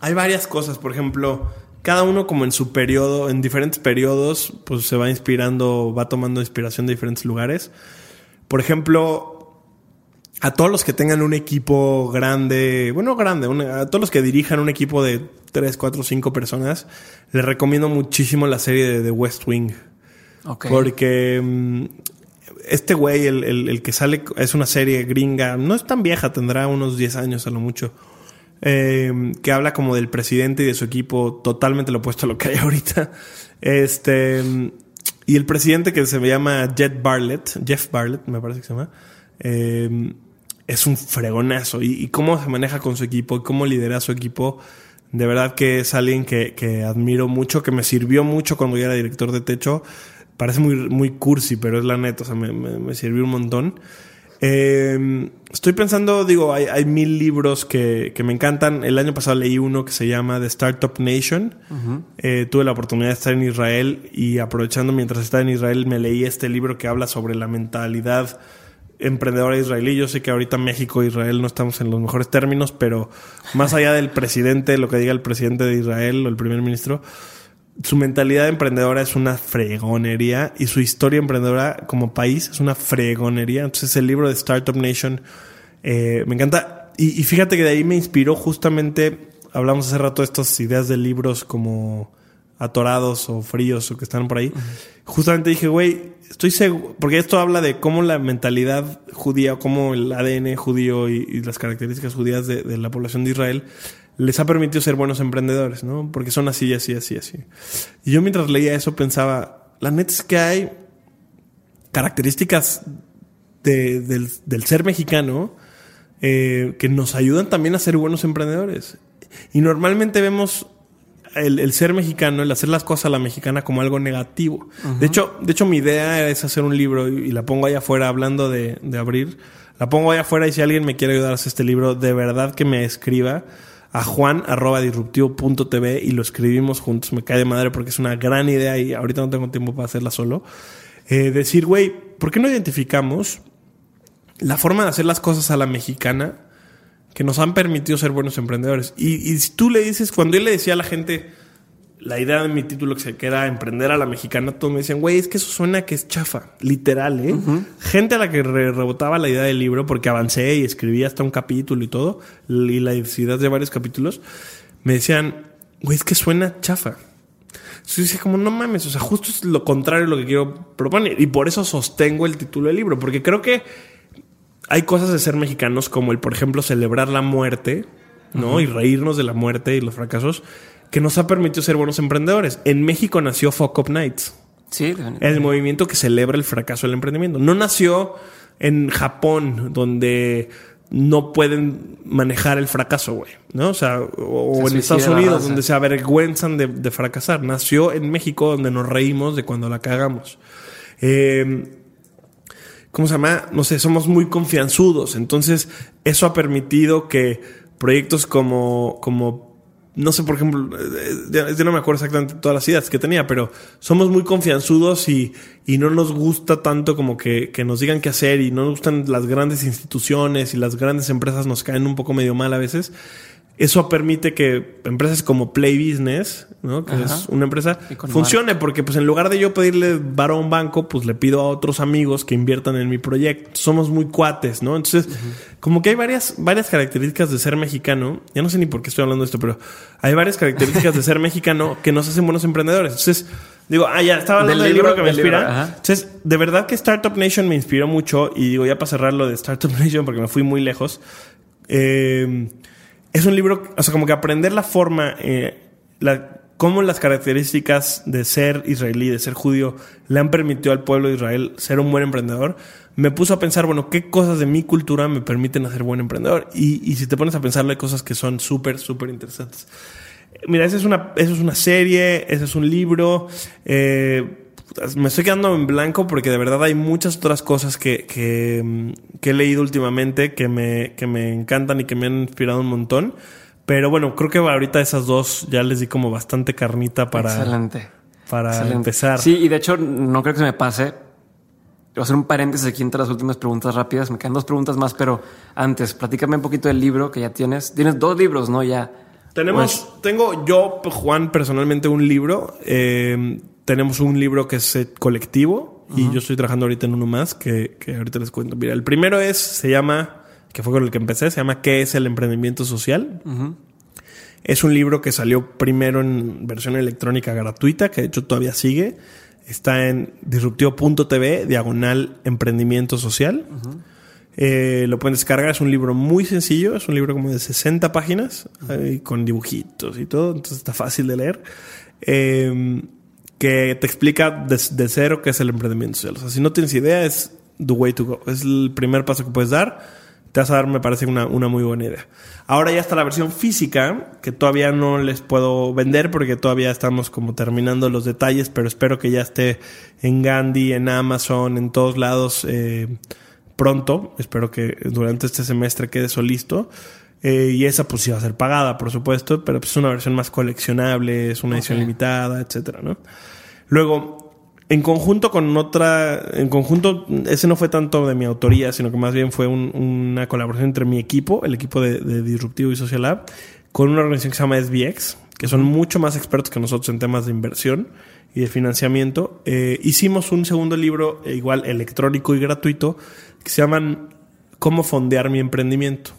hay varias cosas, por ejemplo, cada uno como en su periodo, en diferentes periodos, pues se va inspirando, va tomando inspiración de diferentes lugares. Por ejemplo, a todos los que tengan un equipo grande, bueno, grande, a todos los que dirijan un equipo de 3, 4, 5 personas, les recomiendo muchísimo la serie de The West Wing. Porque mm, este güey, el, el, que sale, es una serie gringa, no es tan vieja, tendrá unos 10 años a lo mucho, eh, que habla como del presidente y de su equipo, totalmente lo opuesto a lo que hay ahorita. Este, y el presidente que se llama Jeff Barlett, Jeff Barlett, me parece que se llama, eh, es un fregonazo. Y, y, cómo se maneja con su equipo, cómo lidera su equipo, de verdad que es alguien que, que admiro mucho, que me sirvió mucho cuando yo era director de techo Parece muy, muy cursi, pero es la neta, o sea, me, me, sirvió un montón. Eh, estoy pensando, digo, hay, hay mil libros que, que, me encantan. El año pasado leí uno que se llama The Startup Nation. eh, tuve la oportunidad de estar en Israel y aprovechando mientras estaba en Israel me leí este libro que habla sobre la mentalidad emprendedora israelí. Yo sé que ahorita México e Israel no estamos en los mejores términos, pero más allá del presidente, lo que diga el presidente de Israel o el primer ministro, su mentalidad emprendedora es una fregonería y su historia emprendedora como país es una fregonería. Entonces el libro de Startup Nation eh, me encanta. Y, fíjate que de ahí me inspiró justamente, hablamos hace rato de estas ideas de libros como atorados o fríos o que están por ahí. Justamente dije, güey, estoy seguro, porque esto habla de cómo la mentalidad judía, cómo el ADN judío y, las características judías de la población de Israel les ha permitido ser buenos emprendedores, ¿no? Porque son así, así, así, así. Y yo mientras leía eso pensaba, la neta es que hay características del, ser mexicano eh, que nos ayudan también a ser buenos emprendedores. Y normalmente vemos el, ser mexicano, el hacer las cosas a la mexicana como algo negativo. De hecho, de hecho mi idea es hacer un libro y, la pongo allá afuera hablando de, de abrir. La pongo allá afuera y si alguien me quiere ayudar a hacer este libro, de verdad que me escriba a juan arroba disruptivo.tv y lo escribimos juntos. Me cae de madre porque es una gran idea y ahorita no tengo tiempo para hacerla solo. Eh, decir, güey, ¿por qué no identificamos la forma de hacer las cosas a la mexicana que nos han permitido ser buenos emprendedores? Y, y si tú le dices, cuando yo le decía a la gente, la idea de mi título que era emprender a la mexicana, todos me decían, güey, es que eso suena que es chafa, literal, ¿eh? Gente a la que rebotaba la idea del libro porque avancé y escribí hasta un capítulo y todo, y la diversidad de varios capítulos, me decían, güey, es que suena chafa. Yo decía, como no mames, o sea, justo es lo contrario de lo que quiero proponer. Y por eso sostengo el título del libro, porque creo que hay cosas de ser mexicanos como el, por ejemplo, celebrar la muerte, ¿no? Y reírnos de la muerte y los fracasos que nos ha permitido ser buenos emprendedores. En México nació Fuck Up Nights. Sí, el movimiento que celebra el fracaso del emprendimiento. No nació en Japón, donde no pueden manejar el fracaso, güey. ¿No? O sea, o, en Estados Unidos, donde se avergüenzan de, fracasar. Nació en México, donde nos reímos de cuando la cagamos. Eh, ¿Cómo se llama? No sé, somos muy confianzudos. Entonces, eso ha permitido que proyectos como, como no sé, por ejemplo, yo no me acuerdo exactamente todas las ideas que tenía, pero somos muy confianzudos y, y no nos gusta tanto como que, que, nos digan qué hacer y no nos gustan las grandes instituciones y las grandes empresas nos caen un poco medio mal a veces. Eso permite que empresas como Play Business, ¿no? que es una empresa, funcione, porque pues en lugar de yo pedirle varo a un banco, pues le pido a otros amigos que inviertan en mi proyecto. Somos muy cuates, ¿no? Entonces, como que hay varias, varias características de ser mexicano, ya no sé ni por qué estoy hablando de esto, pero hay varias características de ser mexicano que nos hacen buenos emprendedores. Entonces, digo, ah, ya estaba hablando del, libro, que me inspira. Entonces, de verdad que Startup Nation me inspiró mucho y digo, ya para cerrar lo de Startup Nation porque me fui muy lejos. Eh, es un libro, o sea, como que aprender la forma, eh, la, cómo las características de ser israelí, de ser judío, le han permitido al pueblo de Israel ser un buen emprendedor, me puso a pensar, bueno, ¿qué cosas de mi cultura me permiten ser buen emprendedor? Y, y si te pones a pensarlo, hay cosas que son súper, súper interesantes. Mira, esa es una, eso es una serie, ese es un libro. Eh, me estoy quedando en blanco porque de verdad hay muchas otras cosas que, que, he leído últimamente que me, que me encantan y que me han inspirado un montón. Pero bueno, creo que ahorita esas dos ya les di como bastante carnita para, Excelente. para empezar. Sí, y de hecho no creo que se me pase. Voy a hacer un paréntesis aquí entre las últimas preguntas rápidas. Me quedan dos preguntas más, pero antes, platícame un poquito del libro que ya tienes. Tienes dos libros, ¿no? Ya. Tenemos, pues tengo yo, Juan, personalmente un libro. Eh, tenemos un libro que es colectivo y yo estoy trabajando ahorita en uno más que, ahorita les cuento. Mira, el primero es, se llama, que fue con el que empecé, se llama ¿Qué es el emprendimiento social? Es un libro que salió primero en versión electrónica gratuita, que de hecho todavía sigue. Está en disruptivo.tv, diagonal emprendimiento social. Eh, lo pueden descargar, es un libro muy sencillo, es un libro como de 60 páginas, con dibujitos y todo, entonces está fácil de leer. Eh, que te explica de, cero qué es el emprendimiento social. O sea, si no tienes idea, es the way to go. Es el primer paso que puedes dar. Te vas a dar, me parece, una, una muy buena idea. Ahora ya está la versión física, que todavía no les puedo vender porque todavía estamos como terminando los detalles, pero espero que ya esté en Gandhi, en Amazon, en todos lados eh, pronto. Espero que durante este semestre quede eso listo. Eh, y esa pues sí va a ser pagada, por supuesto, pero pues es una versión más coleccionable, es una edición limitada, etcétera, ¿no? Luego, en conjunto con otra, en conjunto, ese no fue tanto de mi autoría, sino que más bien fue una colaboración entre mi equipo, el equipo de, Disruptivo y Social Lab, con una organización que se llama SBX. que son mucho más expertos que nosotros en temas de inversión y de financiamiento. Eh, hicimos un segundo libro, eh, igual electrónico y gratuito, que se llaman Cómo fondear mi emprendimiento.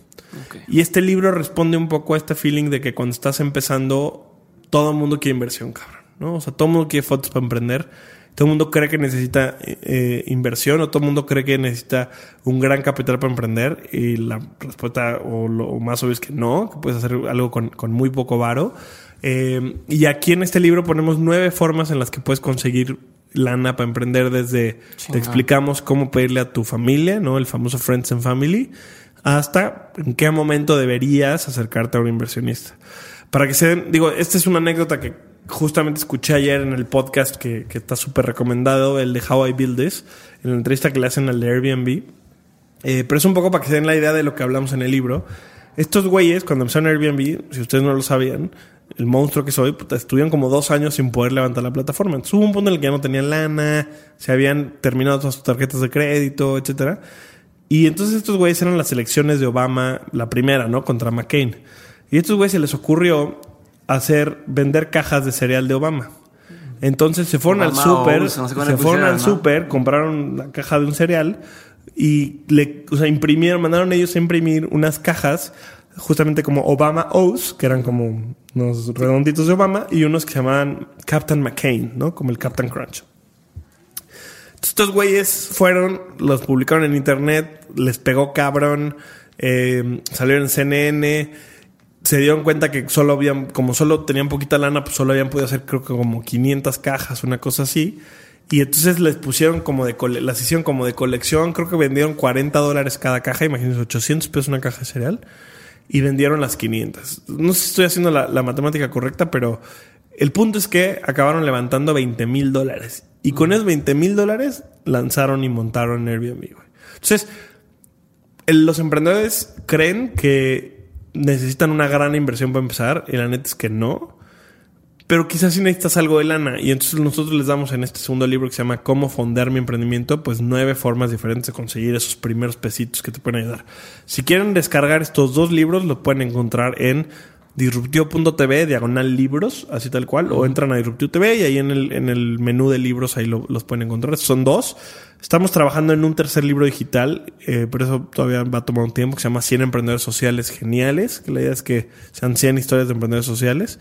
Y este libro responde un poco a este feeling de que cuando estás empezando, todo el mundo quiere inversión, cabrón. ¿No? O sea, todo el mundo quiere fotos para emprender. Todo el mundo cree que necesita eh, inversión o todo el mundo cree que necesita un gran capital para emprender y la respuesta o lo más obvio es que no, que puedes hacer algo con, con muy poco varo. Eh, y aquí en este libro ponemos nueve formas en las que puedes conseguir lana para emprender desde te explicamos cómo pedirle a tu familia, ¿no? El famoso Friends and Family, hasta en qué momento deberías acercarte a un inversionista. Para que se den, digo, esta es una anécdota que justamente escuché ayer en el podcast que, está súper recomendado, el de How I Build This, en la entrevista que le hacen al de Airbnb. Eh, pero es un poco para que se den la idea de lo que hablamos en el libro. Estos güeyes, cuando empezaron Airbnb, si ustedes no lo sabían, el monstruo que soy, estuvieron como dos años sin poder levantar la plataforma. Entonces hubo un punto en el que ya no tenían lana, se habían terminado todas sus tarjetas de crédito, etcétera. Y entonces estos güeyes eran las elecciones de Obama, la primera, ¿no? Contra McCain. Y a estos güeyes se les ocurrió hacer, vender cajas de cereal de Obama. Entonces se fueron al súper, se fueron al súper, compraron la caja de un cereal y le, o sea, imprimieron, mandaron ellos a imprimir unas cajas justamente como Obama O's, que eran como unos redonditos de Obama, y unos que se llamaban Captain McCain, ¿no? Como el Captain Crunch. Estos güeyes fueron, los publicaron en internet, les pegó cabrón, eh, salieron en CNN, se dieron cuenta que solo habían, como solo tenían poquita lana, pues solo habían podido hacer creo que como 500 cajas, una cosa así. Y entonces les pusieron como de, las hicieron como de colección, creo que vendieron 40 dólares cada caja, imagínense, 800 pesos una caja de cereal. Y vendieron las 500. No sé si estoy haciendo la, la matemática correcta, pero el punto es que acabaron levantando 20 mil dólares. Y con esos 20 mil dólares lanzaron y montaron Airbnb. Entonces, los emprendedores creen que necesitan una gran inversión para empezar y la neta es que no. Pero quizás si necesitas algo de lana. Y entonces nosotros les damos en este segundo libro que se llama Cómo fondear mi emprendimiento, pues nueve formas diferentes de conseguir esos primeros pesitos que te pueden ayudar. Si quieren descargar estos dos libros, lo pueden encontrar en disruptivo.tv, diagonal libros, así tal cual, o entran a Disruptivo TV y ahí en el, en el menú de libros ahí los pueden encontrar. Son dos. Estamos trabajando en un tercer libro digital, eh, pero eso todavía va a tomar un tiempo, que se llama 100 Emprendedores Sociales Geniales, que la idea es que sean 100 historias de emprendedores sociales.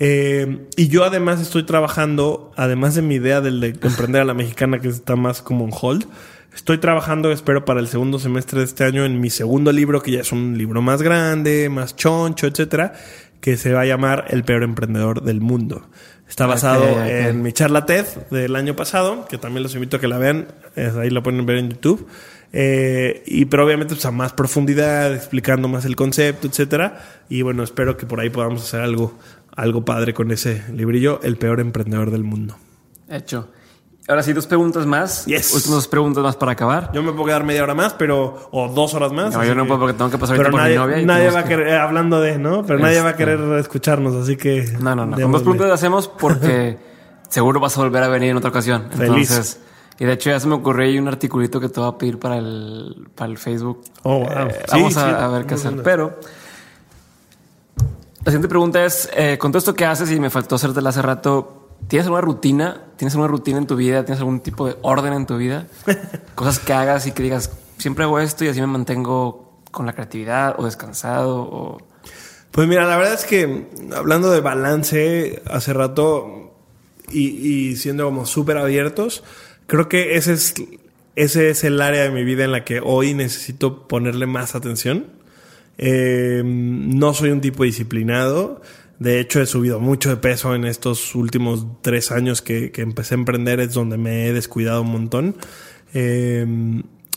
Eh, y yo además estoy trabajando, además de mi idea del de emprender a la mexicana, que está más como en hold, Estoy trabajando, espero, para el segundo semestre de este año en mi segundo libro, que ya es un libro más grande, más choncho, etcétera, que se va a llamar El peor emprendedor del mundo. Está basado en mi charla TED del año pasado, que también los invito a que la vean, ahí la pueden ver en YouTube. Eh, y pero obviamente pues, a más profundidad, explicando más el concepto, etcétera. Y bueno, espero que por ahí podamos hacer algo, algo padre con ese librillo, El peor emprendedor del mundo. Hecho. Ahora sí, dos preguntas más. Yes. Dos preguntas más para acabar. Yo me puedo quedar media hora más, pero. O dos horas más. No, yo no puedo porque tengo que pasar pero nadie, mi novia. nadie va a querer. Hablando de, ¿no? Pero nadie va a querer escucharnos, así que. No, no, no. Con dos preguntas hacemos porque seguro vas a volver a venir en otra ocasión. Entonces. Y de hecho ya se me ocurrió ahí un articulito que te voy a pedir para el, para el Facebook. Oh, wow. Eh, vamos a, ver qué hacer. Pero. La siguiente pregunta es, eh, con todo esto que haces y me faltó hacértela hace rato, ¿Tienes alguna rutina? ¿Tienes alguna rutina en tu vida? ¿Tienes algún tipo de orden en tu vida? Cosas que hagas y que digas, siempre hago esto y así me mantengo con la creatividad o descansado o... Pues mira, la verdad es que hablando de balance hace rato y, siendo como súper abiertos, creo que ese es, ese es el área de mi vida en la que hoy necesito ponerle más atención. Eh, no soy un tipo disciplinado. De hecho, he subido mucho de peso en estos últimos tres años que, empecé a emprender, es donde me he descuidado un montón. Eh,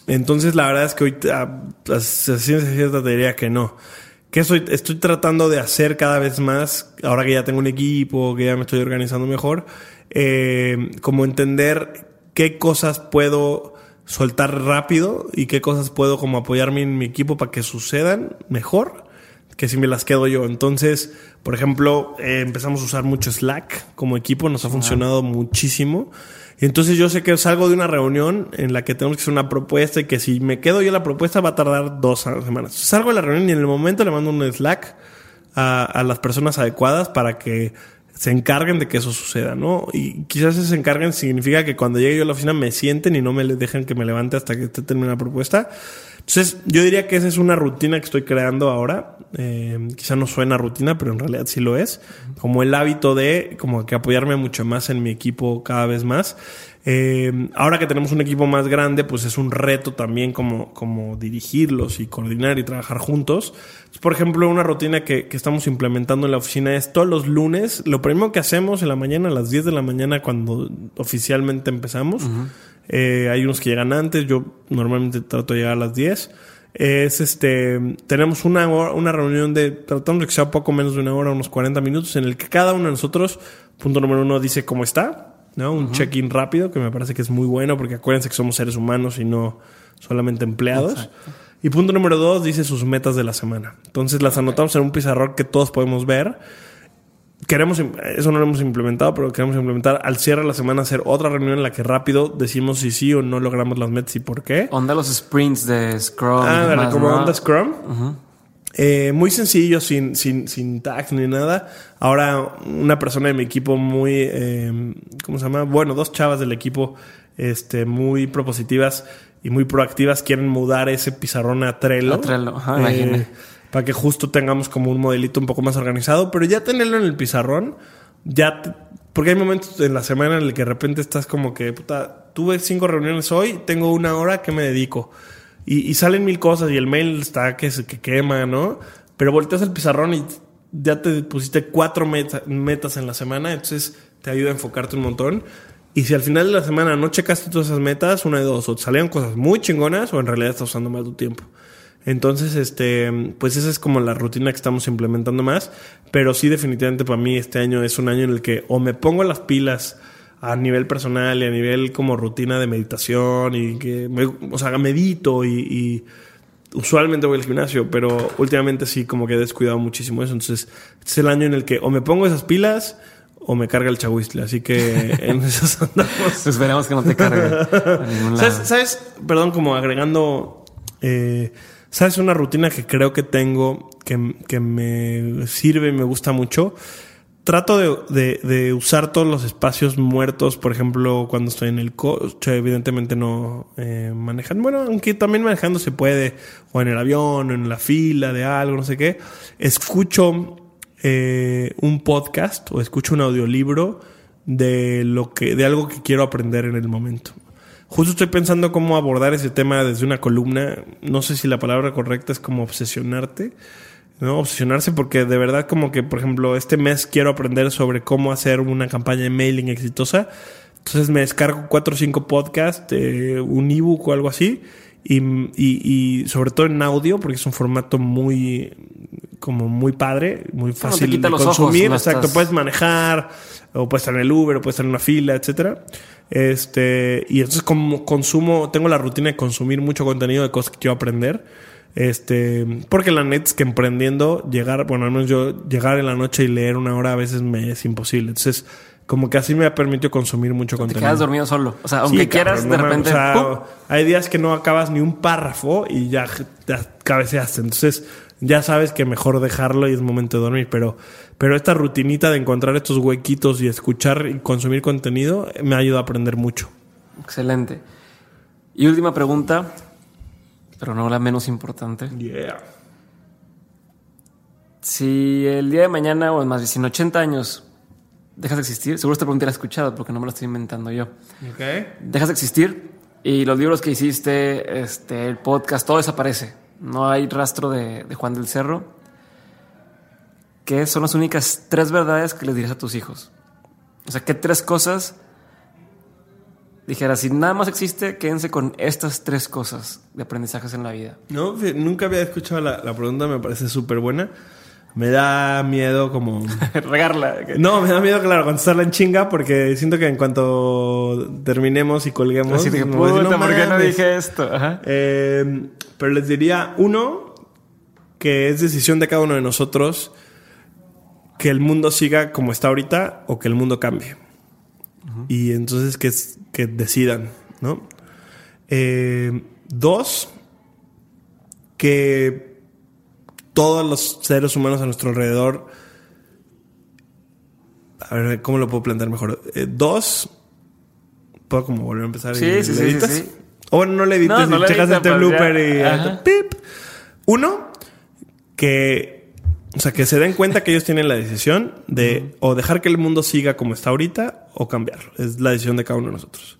entonces, la verdad es que hoy, a, a ciencia cierta, te diría que no. Que estoy, tratando de hacer cada vez más, ahora que ya tengo un equipo, que ya me estoy organizando mejor, eh, como entender qué cosas puedo soltar rápido y qué cosas puedo como apoyarme en mi equipo para que sucedan mejor que si me las quedo yo. Entonces, por ejemplo, eh, empezamos a usar mucho Slack como equipo, nos ha funcionado muchísimo. Y entonces yo sé que salgo de una reunión en la que tenemos que hacer una propuesta y que si me quedo yo la propuesta va a tardar dos semanas. Salgo de la reunión y en el momento le mando un Slack a, las personas adecuadas para que se encarguen de que eso suceda, ¿no? Y quizás se encarguen significa que cuando llegue yo a la oficina me sienten y no me dejen que me levante hasta que esté terminada la propuesta. Entonces, yo diría que esa es una rutina que estoy creando ahora. Eh, quizá no suena rutina, pero en realidad sí lo es. Como el hábito de como que apoyarme mucho más en mi equipo cada vez más. Eh, ahora que tenemos un equipo más grande, pues es un reto también como, como dirigirlos y coordinar y trabajar juntos. Por ejemplo, una rutina que, que, estamos implementando en la oficina es todos los lunes, lo primero que hacemos en la mañana, a las 10 de la mañana, cuando oficialmente empezamos, eh, hay unos que llegan antes, yo normalmente trato de llegar a las 10 es este tenemos una una reunión de tratamos de que sea poco menos de una hora, unos 40 minutos en el que cada uno de nosotros punto número uno dice cómo está ¿no? Un check-in rápido que me parece que es muy bueno porque acuérdense que somos seres humanos y no solamente empleados. Y punto número dos dice sus metas de la semana. Entonces las anotamos en un pizarrón que todos podemos ver. Queremos, eso no lo hemos implementado, pero queremos implementar al cierre de la semana hacer otra reunión en la que rápido decimos si sí o no logramos las metas y por qué. Onda los sprints de Scrum. Ah, como onda Scrum. Eh, muy sencillo, sin, sin, sin tags ni nada. Ahora, una persona de mi equipo muy, eh, ¿cómo se llama? Bueno, dos chavas del equipo, este, muy propositivas y muy proactivas quieren mudar ese pizarrón a Trello. A Trello, ajá, eh, Para que justo tengamos como un modelito un poco más organizado, pero ya tenerlo en el pizarrón, ya, porque hay momentos en la semana en el que de repente estás como que, puta, tuve cinco reuniones hoy, tengo una hora, ¿qué me dedico? Y, salen mil cosas y el mail está que se que quema, ¿no? Pero volteas el pizarrón y ya te pusiste cuatro metas en la semana, entonces te ayuda a enfocarte un montón. Y si al final de la semana no checaste todas esas metas, una de dos, o te salieron cosas muy chingonas o en realidad estás usando más tu tiempo. Entonces, este, pues esa es como la rutina que estamos implementando más. Pero sí, definitivamente para mí este año es un año en el que o me pongo las pilas a nivel personal y a nivel como rutina de meditación y que, me, o sea, medito y, usualmente voy al gimnasio, pero últimamente sí como que he descuidado muchísimo eso. Entonces, es el año en el que o me pongo esas pilas o me carga el chahuistle. Así que en esos andamos. Esperamos que no te cargue. ¿Sabes, Perdón, como agregando. Eh, ¿Sabes una rutina que creo que tengo que, que me sirve y me gusta mucho? Trato de, de, usar todos los espacios muertos, por ejemplo, cuando estoy en el coche, evidentemente no eh, manejan, bueno, aunque también manejando se puede, o en el avión, o en la fila de algo, no sé qué, escucho eh, un podcast o escucho un audiolibro de lo que, de algo que quiero aprender en el momento. Justo estoy pensando cómo abordar ese tema desde una columna. No sé si la palabra correcta es como obsesionarte ¿no? Obsesionarse porque de verdad como que, por ejemplo, este mes quiero aprender sobre cómo hacer una campaña de mailing exitosa. Entonces me descargo cuatro o cinco podcasts, eh, un ebook o algo así. Y, y, sobre todo en audio, porque es un formato muy, como muy padre, muy fácil de consumir. Exacto, puedes manejar, o puedes estar en el Uber, o puedes estar en una fila, etcétera. Este, y entonces como consumo, tengo la rutina de consumir mucho contenido de cosas que quiero aprender. Este, porque la neta es que emprendiendo, llegar, bueno, al menos yo, llegar en la noche y leer una hora a veces me es imposible. Entonces, como que así me ha permitido consumir mucho contenido. Te quedas dormido solo. O sea, aunque quieras, de repente. hay días que no acabas ni un párrafo y ya te cabeceaste. Entonces, ya sabes que mejor dejarlo y es momento de dormir. Pero, pero esta rutinita de encontrar estos huequitos y escuchar y consumir contenido me ha ayudado a aprender mucho. Excelente. Y última pregunta pero no la menos importante. Yeah. Si el día de mañana, o más si en 80 años dejas de existir, seguro esta pregunta la escuchado porque no me lo estoy inventando yo. Okay. Dejas de existir y los libros que hiciste, este, el podcast, todo desaparece. No hay rastro de, de Juan del Cerro. ¿Qué son las únicas tres verdades que les dirías a tus hijos? O sea, ¿qué tres cosas dijera, si nada más existe, quédense con estas tres cosas de aprendizajes en la vida. No, nunca había escuchado la, pregunta, me parece súper buena. Me da miedo como... Regarla. No, me da miedo, claro, contestarla en chinga porque siento que en cuanto terminemos y colguemos... Así que, no, ¿por qué no dije esto? Eh, pero les diría, uno, que es decisión de cada uno de nosotros que el mundo siga como está ahorita o que el mundo cambie. Y entonces que, que decidan, ¿no? Eh, dos, que todos los seres humanos a nuestro alrededor. A ver, ¿cómo lo puedo plantear mejor? Eh, dos. ¿Puedo como volver a empezar? Sí, sí, sí, sí, O bueno, no le edites no, checas este blooper y... ¡pip! Uno, que... O sea, que se den cuenta que ellos tienen la decisión de o dejar que el mundo siga como está ahorita o cambiarlo. Es la decisión de cada uno de nosotros.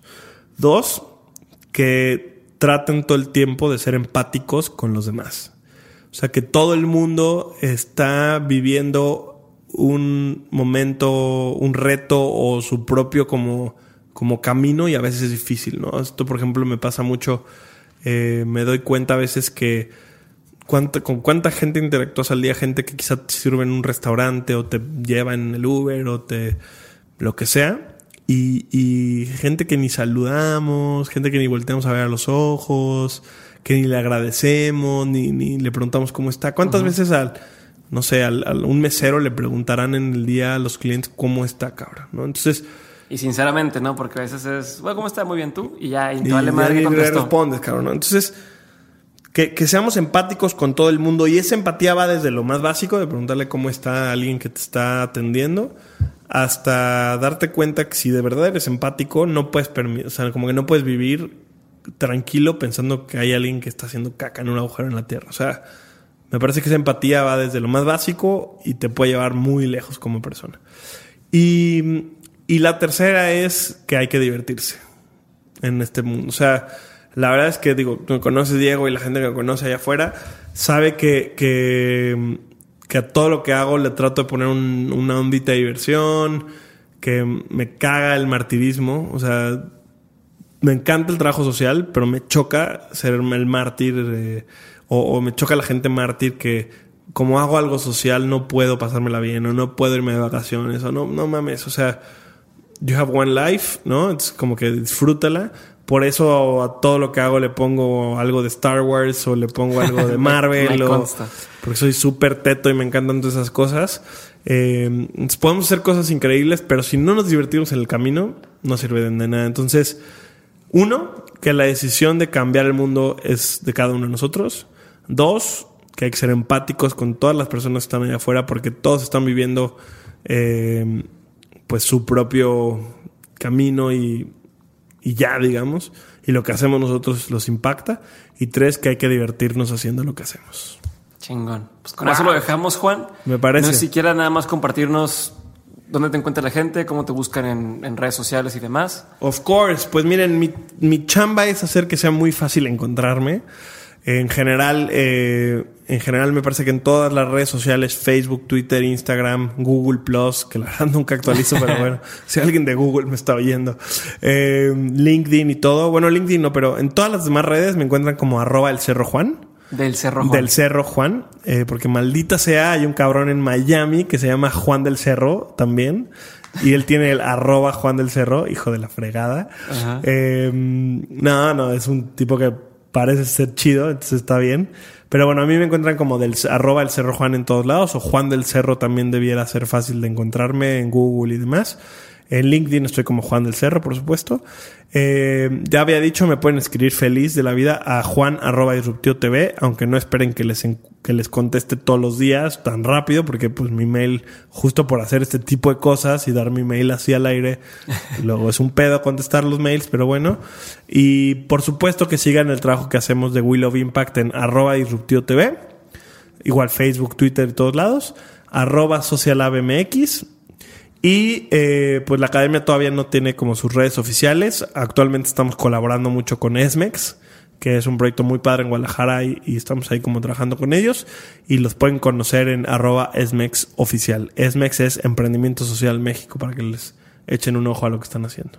Dos, que traten todo el tiempo de ser empáticos con los demás. O sea, que todo el mundo está viviendo un momento, un reto o su propio como, como camino y a veces es difícil, ¿no? Esto, por ejemplo, me pasa mucho. Eh, me doy cuenta a veces que cuánta, con cuánta gente interactúas al día, gente que quizá te sirve en un restaurante o te lleva en el Uber o te lo que sea y, gente que ni saludamos, gente que ni volteamos a ver a los ojos, que ni le agradecemos, ni, ni le preguntamos cómo está. ¿Cuántas veces al, no sé, al, un mesero le preguntarán en el día a los clientes cómo está, cabrón? ¿no? Entonces... Y sinceramente, ¿no? Porque a veces es, bueno, ¿cómo está? Muy bien tú. Y ya, y, y vale madre que respondes, cabrón. ¿no? Entonces, que, seamos empáticos con todo el mundo. Y esa empatía va desde lo más básico, de preguntarle cómo está alguien que te está atendiendo, hasta darte cuenta que si de verdad eres empático, no puedes o sea, como que no puedes vivir tranquilo pensando que hay alguien que está haciendo caca en un agujero en la tierra. O sea, me parece que esa empatía va desde lo más básico y te puede llevar muy lejos como persona. Y, y la tercera es que hay que divertirse en este mundo. O sea, la verdad es que, digo, me conoces Diego y la gente que me conoce allá afuera sabe que, que que a todo lo que hago le trato de poner una ondita de diversión, que me caga el martirismo, o sea, me encanta el trabajo social, pero me choca ser el mártir eh, o, me choca la gente mártir que como hago algo social no puedo pasármela bien o no puedo irme de vacaciones o no, no mames, o sea, you have one life, ¿no? Es como que disfrútala, por eso a todo lo que hago le pongo algo de Star Wars o le pongo algo de Marvel. o, porque soy súper teto y me encantan todas esas cosas. Eh, podemos hacer cosas increíbles, pero si no nos divertimos en el camino, no sirve de nada. Entonces, uno, que la decisión de cambiar el mundo es de cada uno de nosotros. Dos, que hay que ser empáticos con todas las personas que están allá afuera porque todos están viviendo eh, pues su propio camino y y ya, digamos, y lo que hacemos nosotros los impacta. Y tres, que hay que divertirnos haciendo lo que hacemos. Chingón. Pues con eso lo dejamos, Juan. Me parece. No siquiera nada más compartirnos dónde te encuentra la gente, cómo te buscan en, redes sociales y demás. Of course. Pues miren, mi, mi chamba es hacer que sea muy fácil encontrarme. En general, eh, en general me parece que en todas las redes sociales, Facebook, Twitter, Instagram, Google Plus, que la verdad nunca actualizo, pero bueno, si alguien de Google me está oyendo, eh, LinkedIn y todo. Bueno, LinkedIn no, pero en todas las demás redes me encuentran como arroba el Cerro Juan. Del Cerro Juan. Del Cerro Juan, eh, porque maldita sea, hay un cabrón en Miami que se llama Juan del Cerro también. Y él tiene el arroba Juan del Cerro, hijo de la fregada. no, no, es un tipo que parece ser chido, entonces está bien. Pero bueno, a mí me encuentran como del arroba el Cerro Juan en todos lados, o Juan del Cerro también debiera ser fácil de encontrarme en Google y demás. En LinkedIn estoy como Juan del Cerro, por supuesto. Eh, ya había dicho, me pueden escribir feliz de la vida a juan arroba TV, aunque no esperen que les, que les conteste todos los días tan rápido, porque pues mi mail, justo por hacer este tipo de cosas y dar mi mail así al aire, luego es un pedo contestar los mails, pero bueno. Y por supuesto que sigan el trabajo que hacemos de Will of Impact en arroba TV, igual Facebook, Twitter y todos lados, arroba socialabmx y eh, pues la academia todavía no tiene como sus redes oficiales. Actualmente estamos colaborando mucho con ESMEX, que es un proyecto muy padre en Guadalajara y, estamos ahí como trabajando con ellos. Y los pueden conocer en arroba ESMEX oficial. ESMEX es Emprendimiento Social México para que les echen un ojo a lo que están haciendo.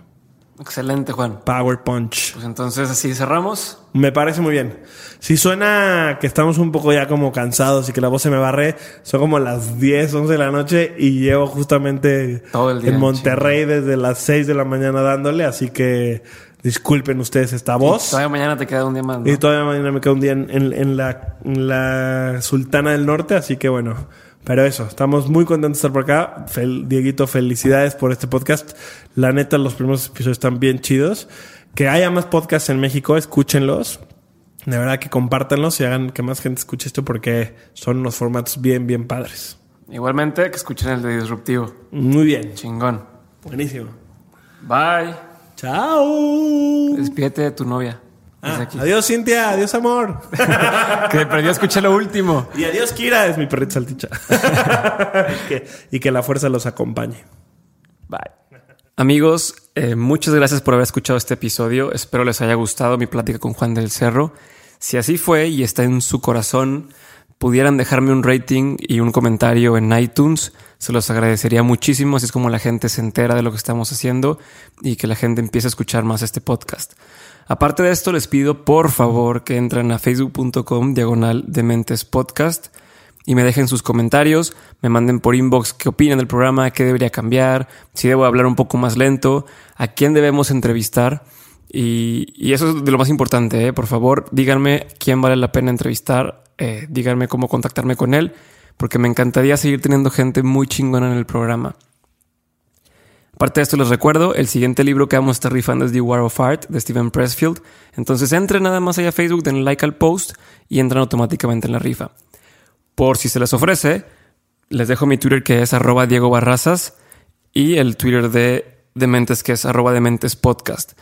Excelente, Juan. Power Punch. Pues entonces así cerramos. Me parece muy bien. Si suena que estamos un poco ya como cansados y que la voz se me barre, son como las 10, 11 de la noche y llevo justamente en Monterrey desde las 6 de la mañana dándole, así que disculpen ustedes esta voz. todavía mañana te queda un día más. Y todavía mañana me queda un día en, la, en la Sultana del Norte, así que bueno. Pero eso, estamos muy contentos de estar por acá. Dieguito, felicidades por este podcast. La neta, los primeros episodios están bien chidos. Que haya más podcasts en México, escúchenlos. De verdad que compártanlos y hagan que más gente escuche esto porque son unos formatos bien, bien padres. Igualmente que escuchen el de Disruptivo. Muy bien. Chingón. Buenísimo. Bye. Chao. Despídete de tu novia. Ah, adiós, Cintia. Adiós, amor. que perdió escuché lo último. Y adiós, Kira. Es mi perrito salticha. y, que, la fuerza los acompañe. Bye. Amigos, eh, muchas gracias por haber escuchado este episodio. Espero les haya gustado mi plática con Juan del Cerro. Si así fue y está en su corazón, pudieran dejarme un rating y un comentario en iTunes, se los agradecería muchísimo. Así es como la gente se entera de lo que estamos haciendo y que la gente empiece a escuchar más este podcast. Aparte de esto, les pido por favor que entren a facebook.com diagonal de mentes podcast y me dejen sus comentarios, me manden por inbox qué opinan del programa, qué debería cambiar, si debo hablar un poco más lento, a quién debemos entrevistar. Y, eso es de lo más importante, ¿eh? por favor, díganme quién vale la pena entrevistar, eh, díganme cómo contactarme con él, porque me encantaría seguir teniendo gente muy chingona en el programa. Aparte de esto, les recuerdo, el siguiente libro que vamos a estar rifando es The War of Art de Steven Pressfield. Entonces entren nada más allá a Facebook, den like al post y entran automáticamente en la rifa. Por si se les ofrece, les dejo mi Twitter que es arroba Diego Barrazas y el Twitter de Dementes que es arroba Dementes Podcast.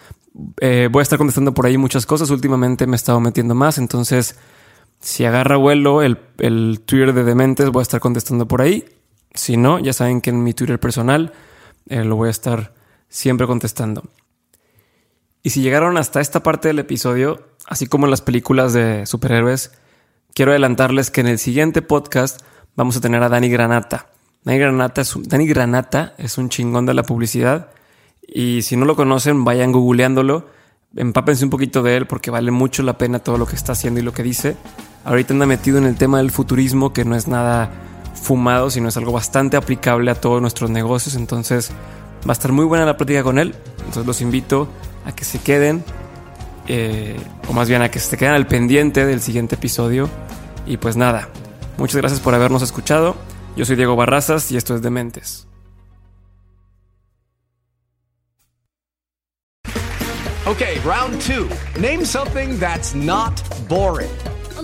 Eh, voy a estar contestando por ahí muchas cosas. Últimamente me he estado metiendo más, entonces si agarra vuelo el, el Twitter de Dementes voy a estar contestando por ahí. Si no, ya saben que en mi Twitter personal eh, lo voy a estar siempre contestando. Y si llegaron hasta esta parte del episodio, así como en las películas de superhéroes, quiero adelantarles que en el siguiente podcast vamos a tener a Dani Granata. Dani Granata es un, Dani Granata es un chingón de la publicidad y si no lo conocen, vayan googleándolo, empápense un poquito de él porque vale mucho la pena todo lo que está haciendo y lo que dice. Ahorita anda metido en el tema del futurismo, que no es nada fumado, sino es algo bastante aplicable a todos nuestros negocios. Entonces va a estar muy buena la plática con él. Entonces los invito a que se queden, eh, o más bien a que se queden al pendiente del siguiente episodio. Y pues nada, muchas gracias por habernos escuchado. Yo soy Diego Barrazas y esto es Dementes. Okay, round two. Name something that's not boring.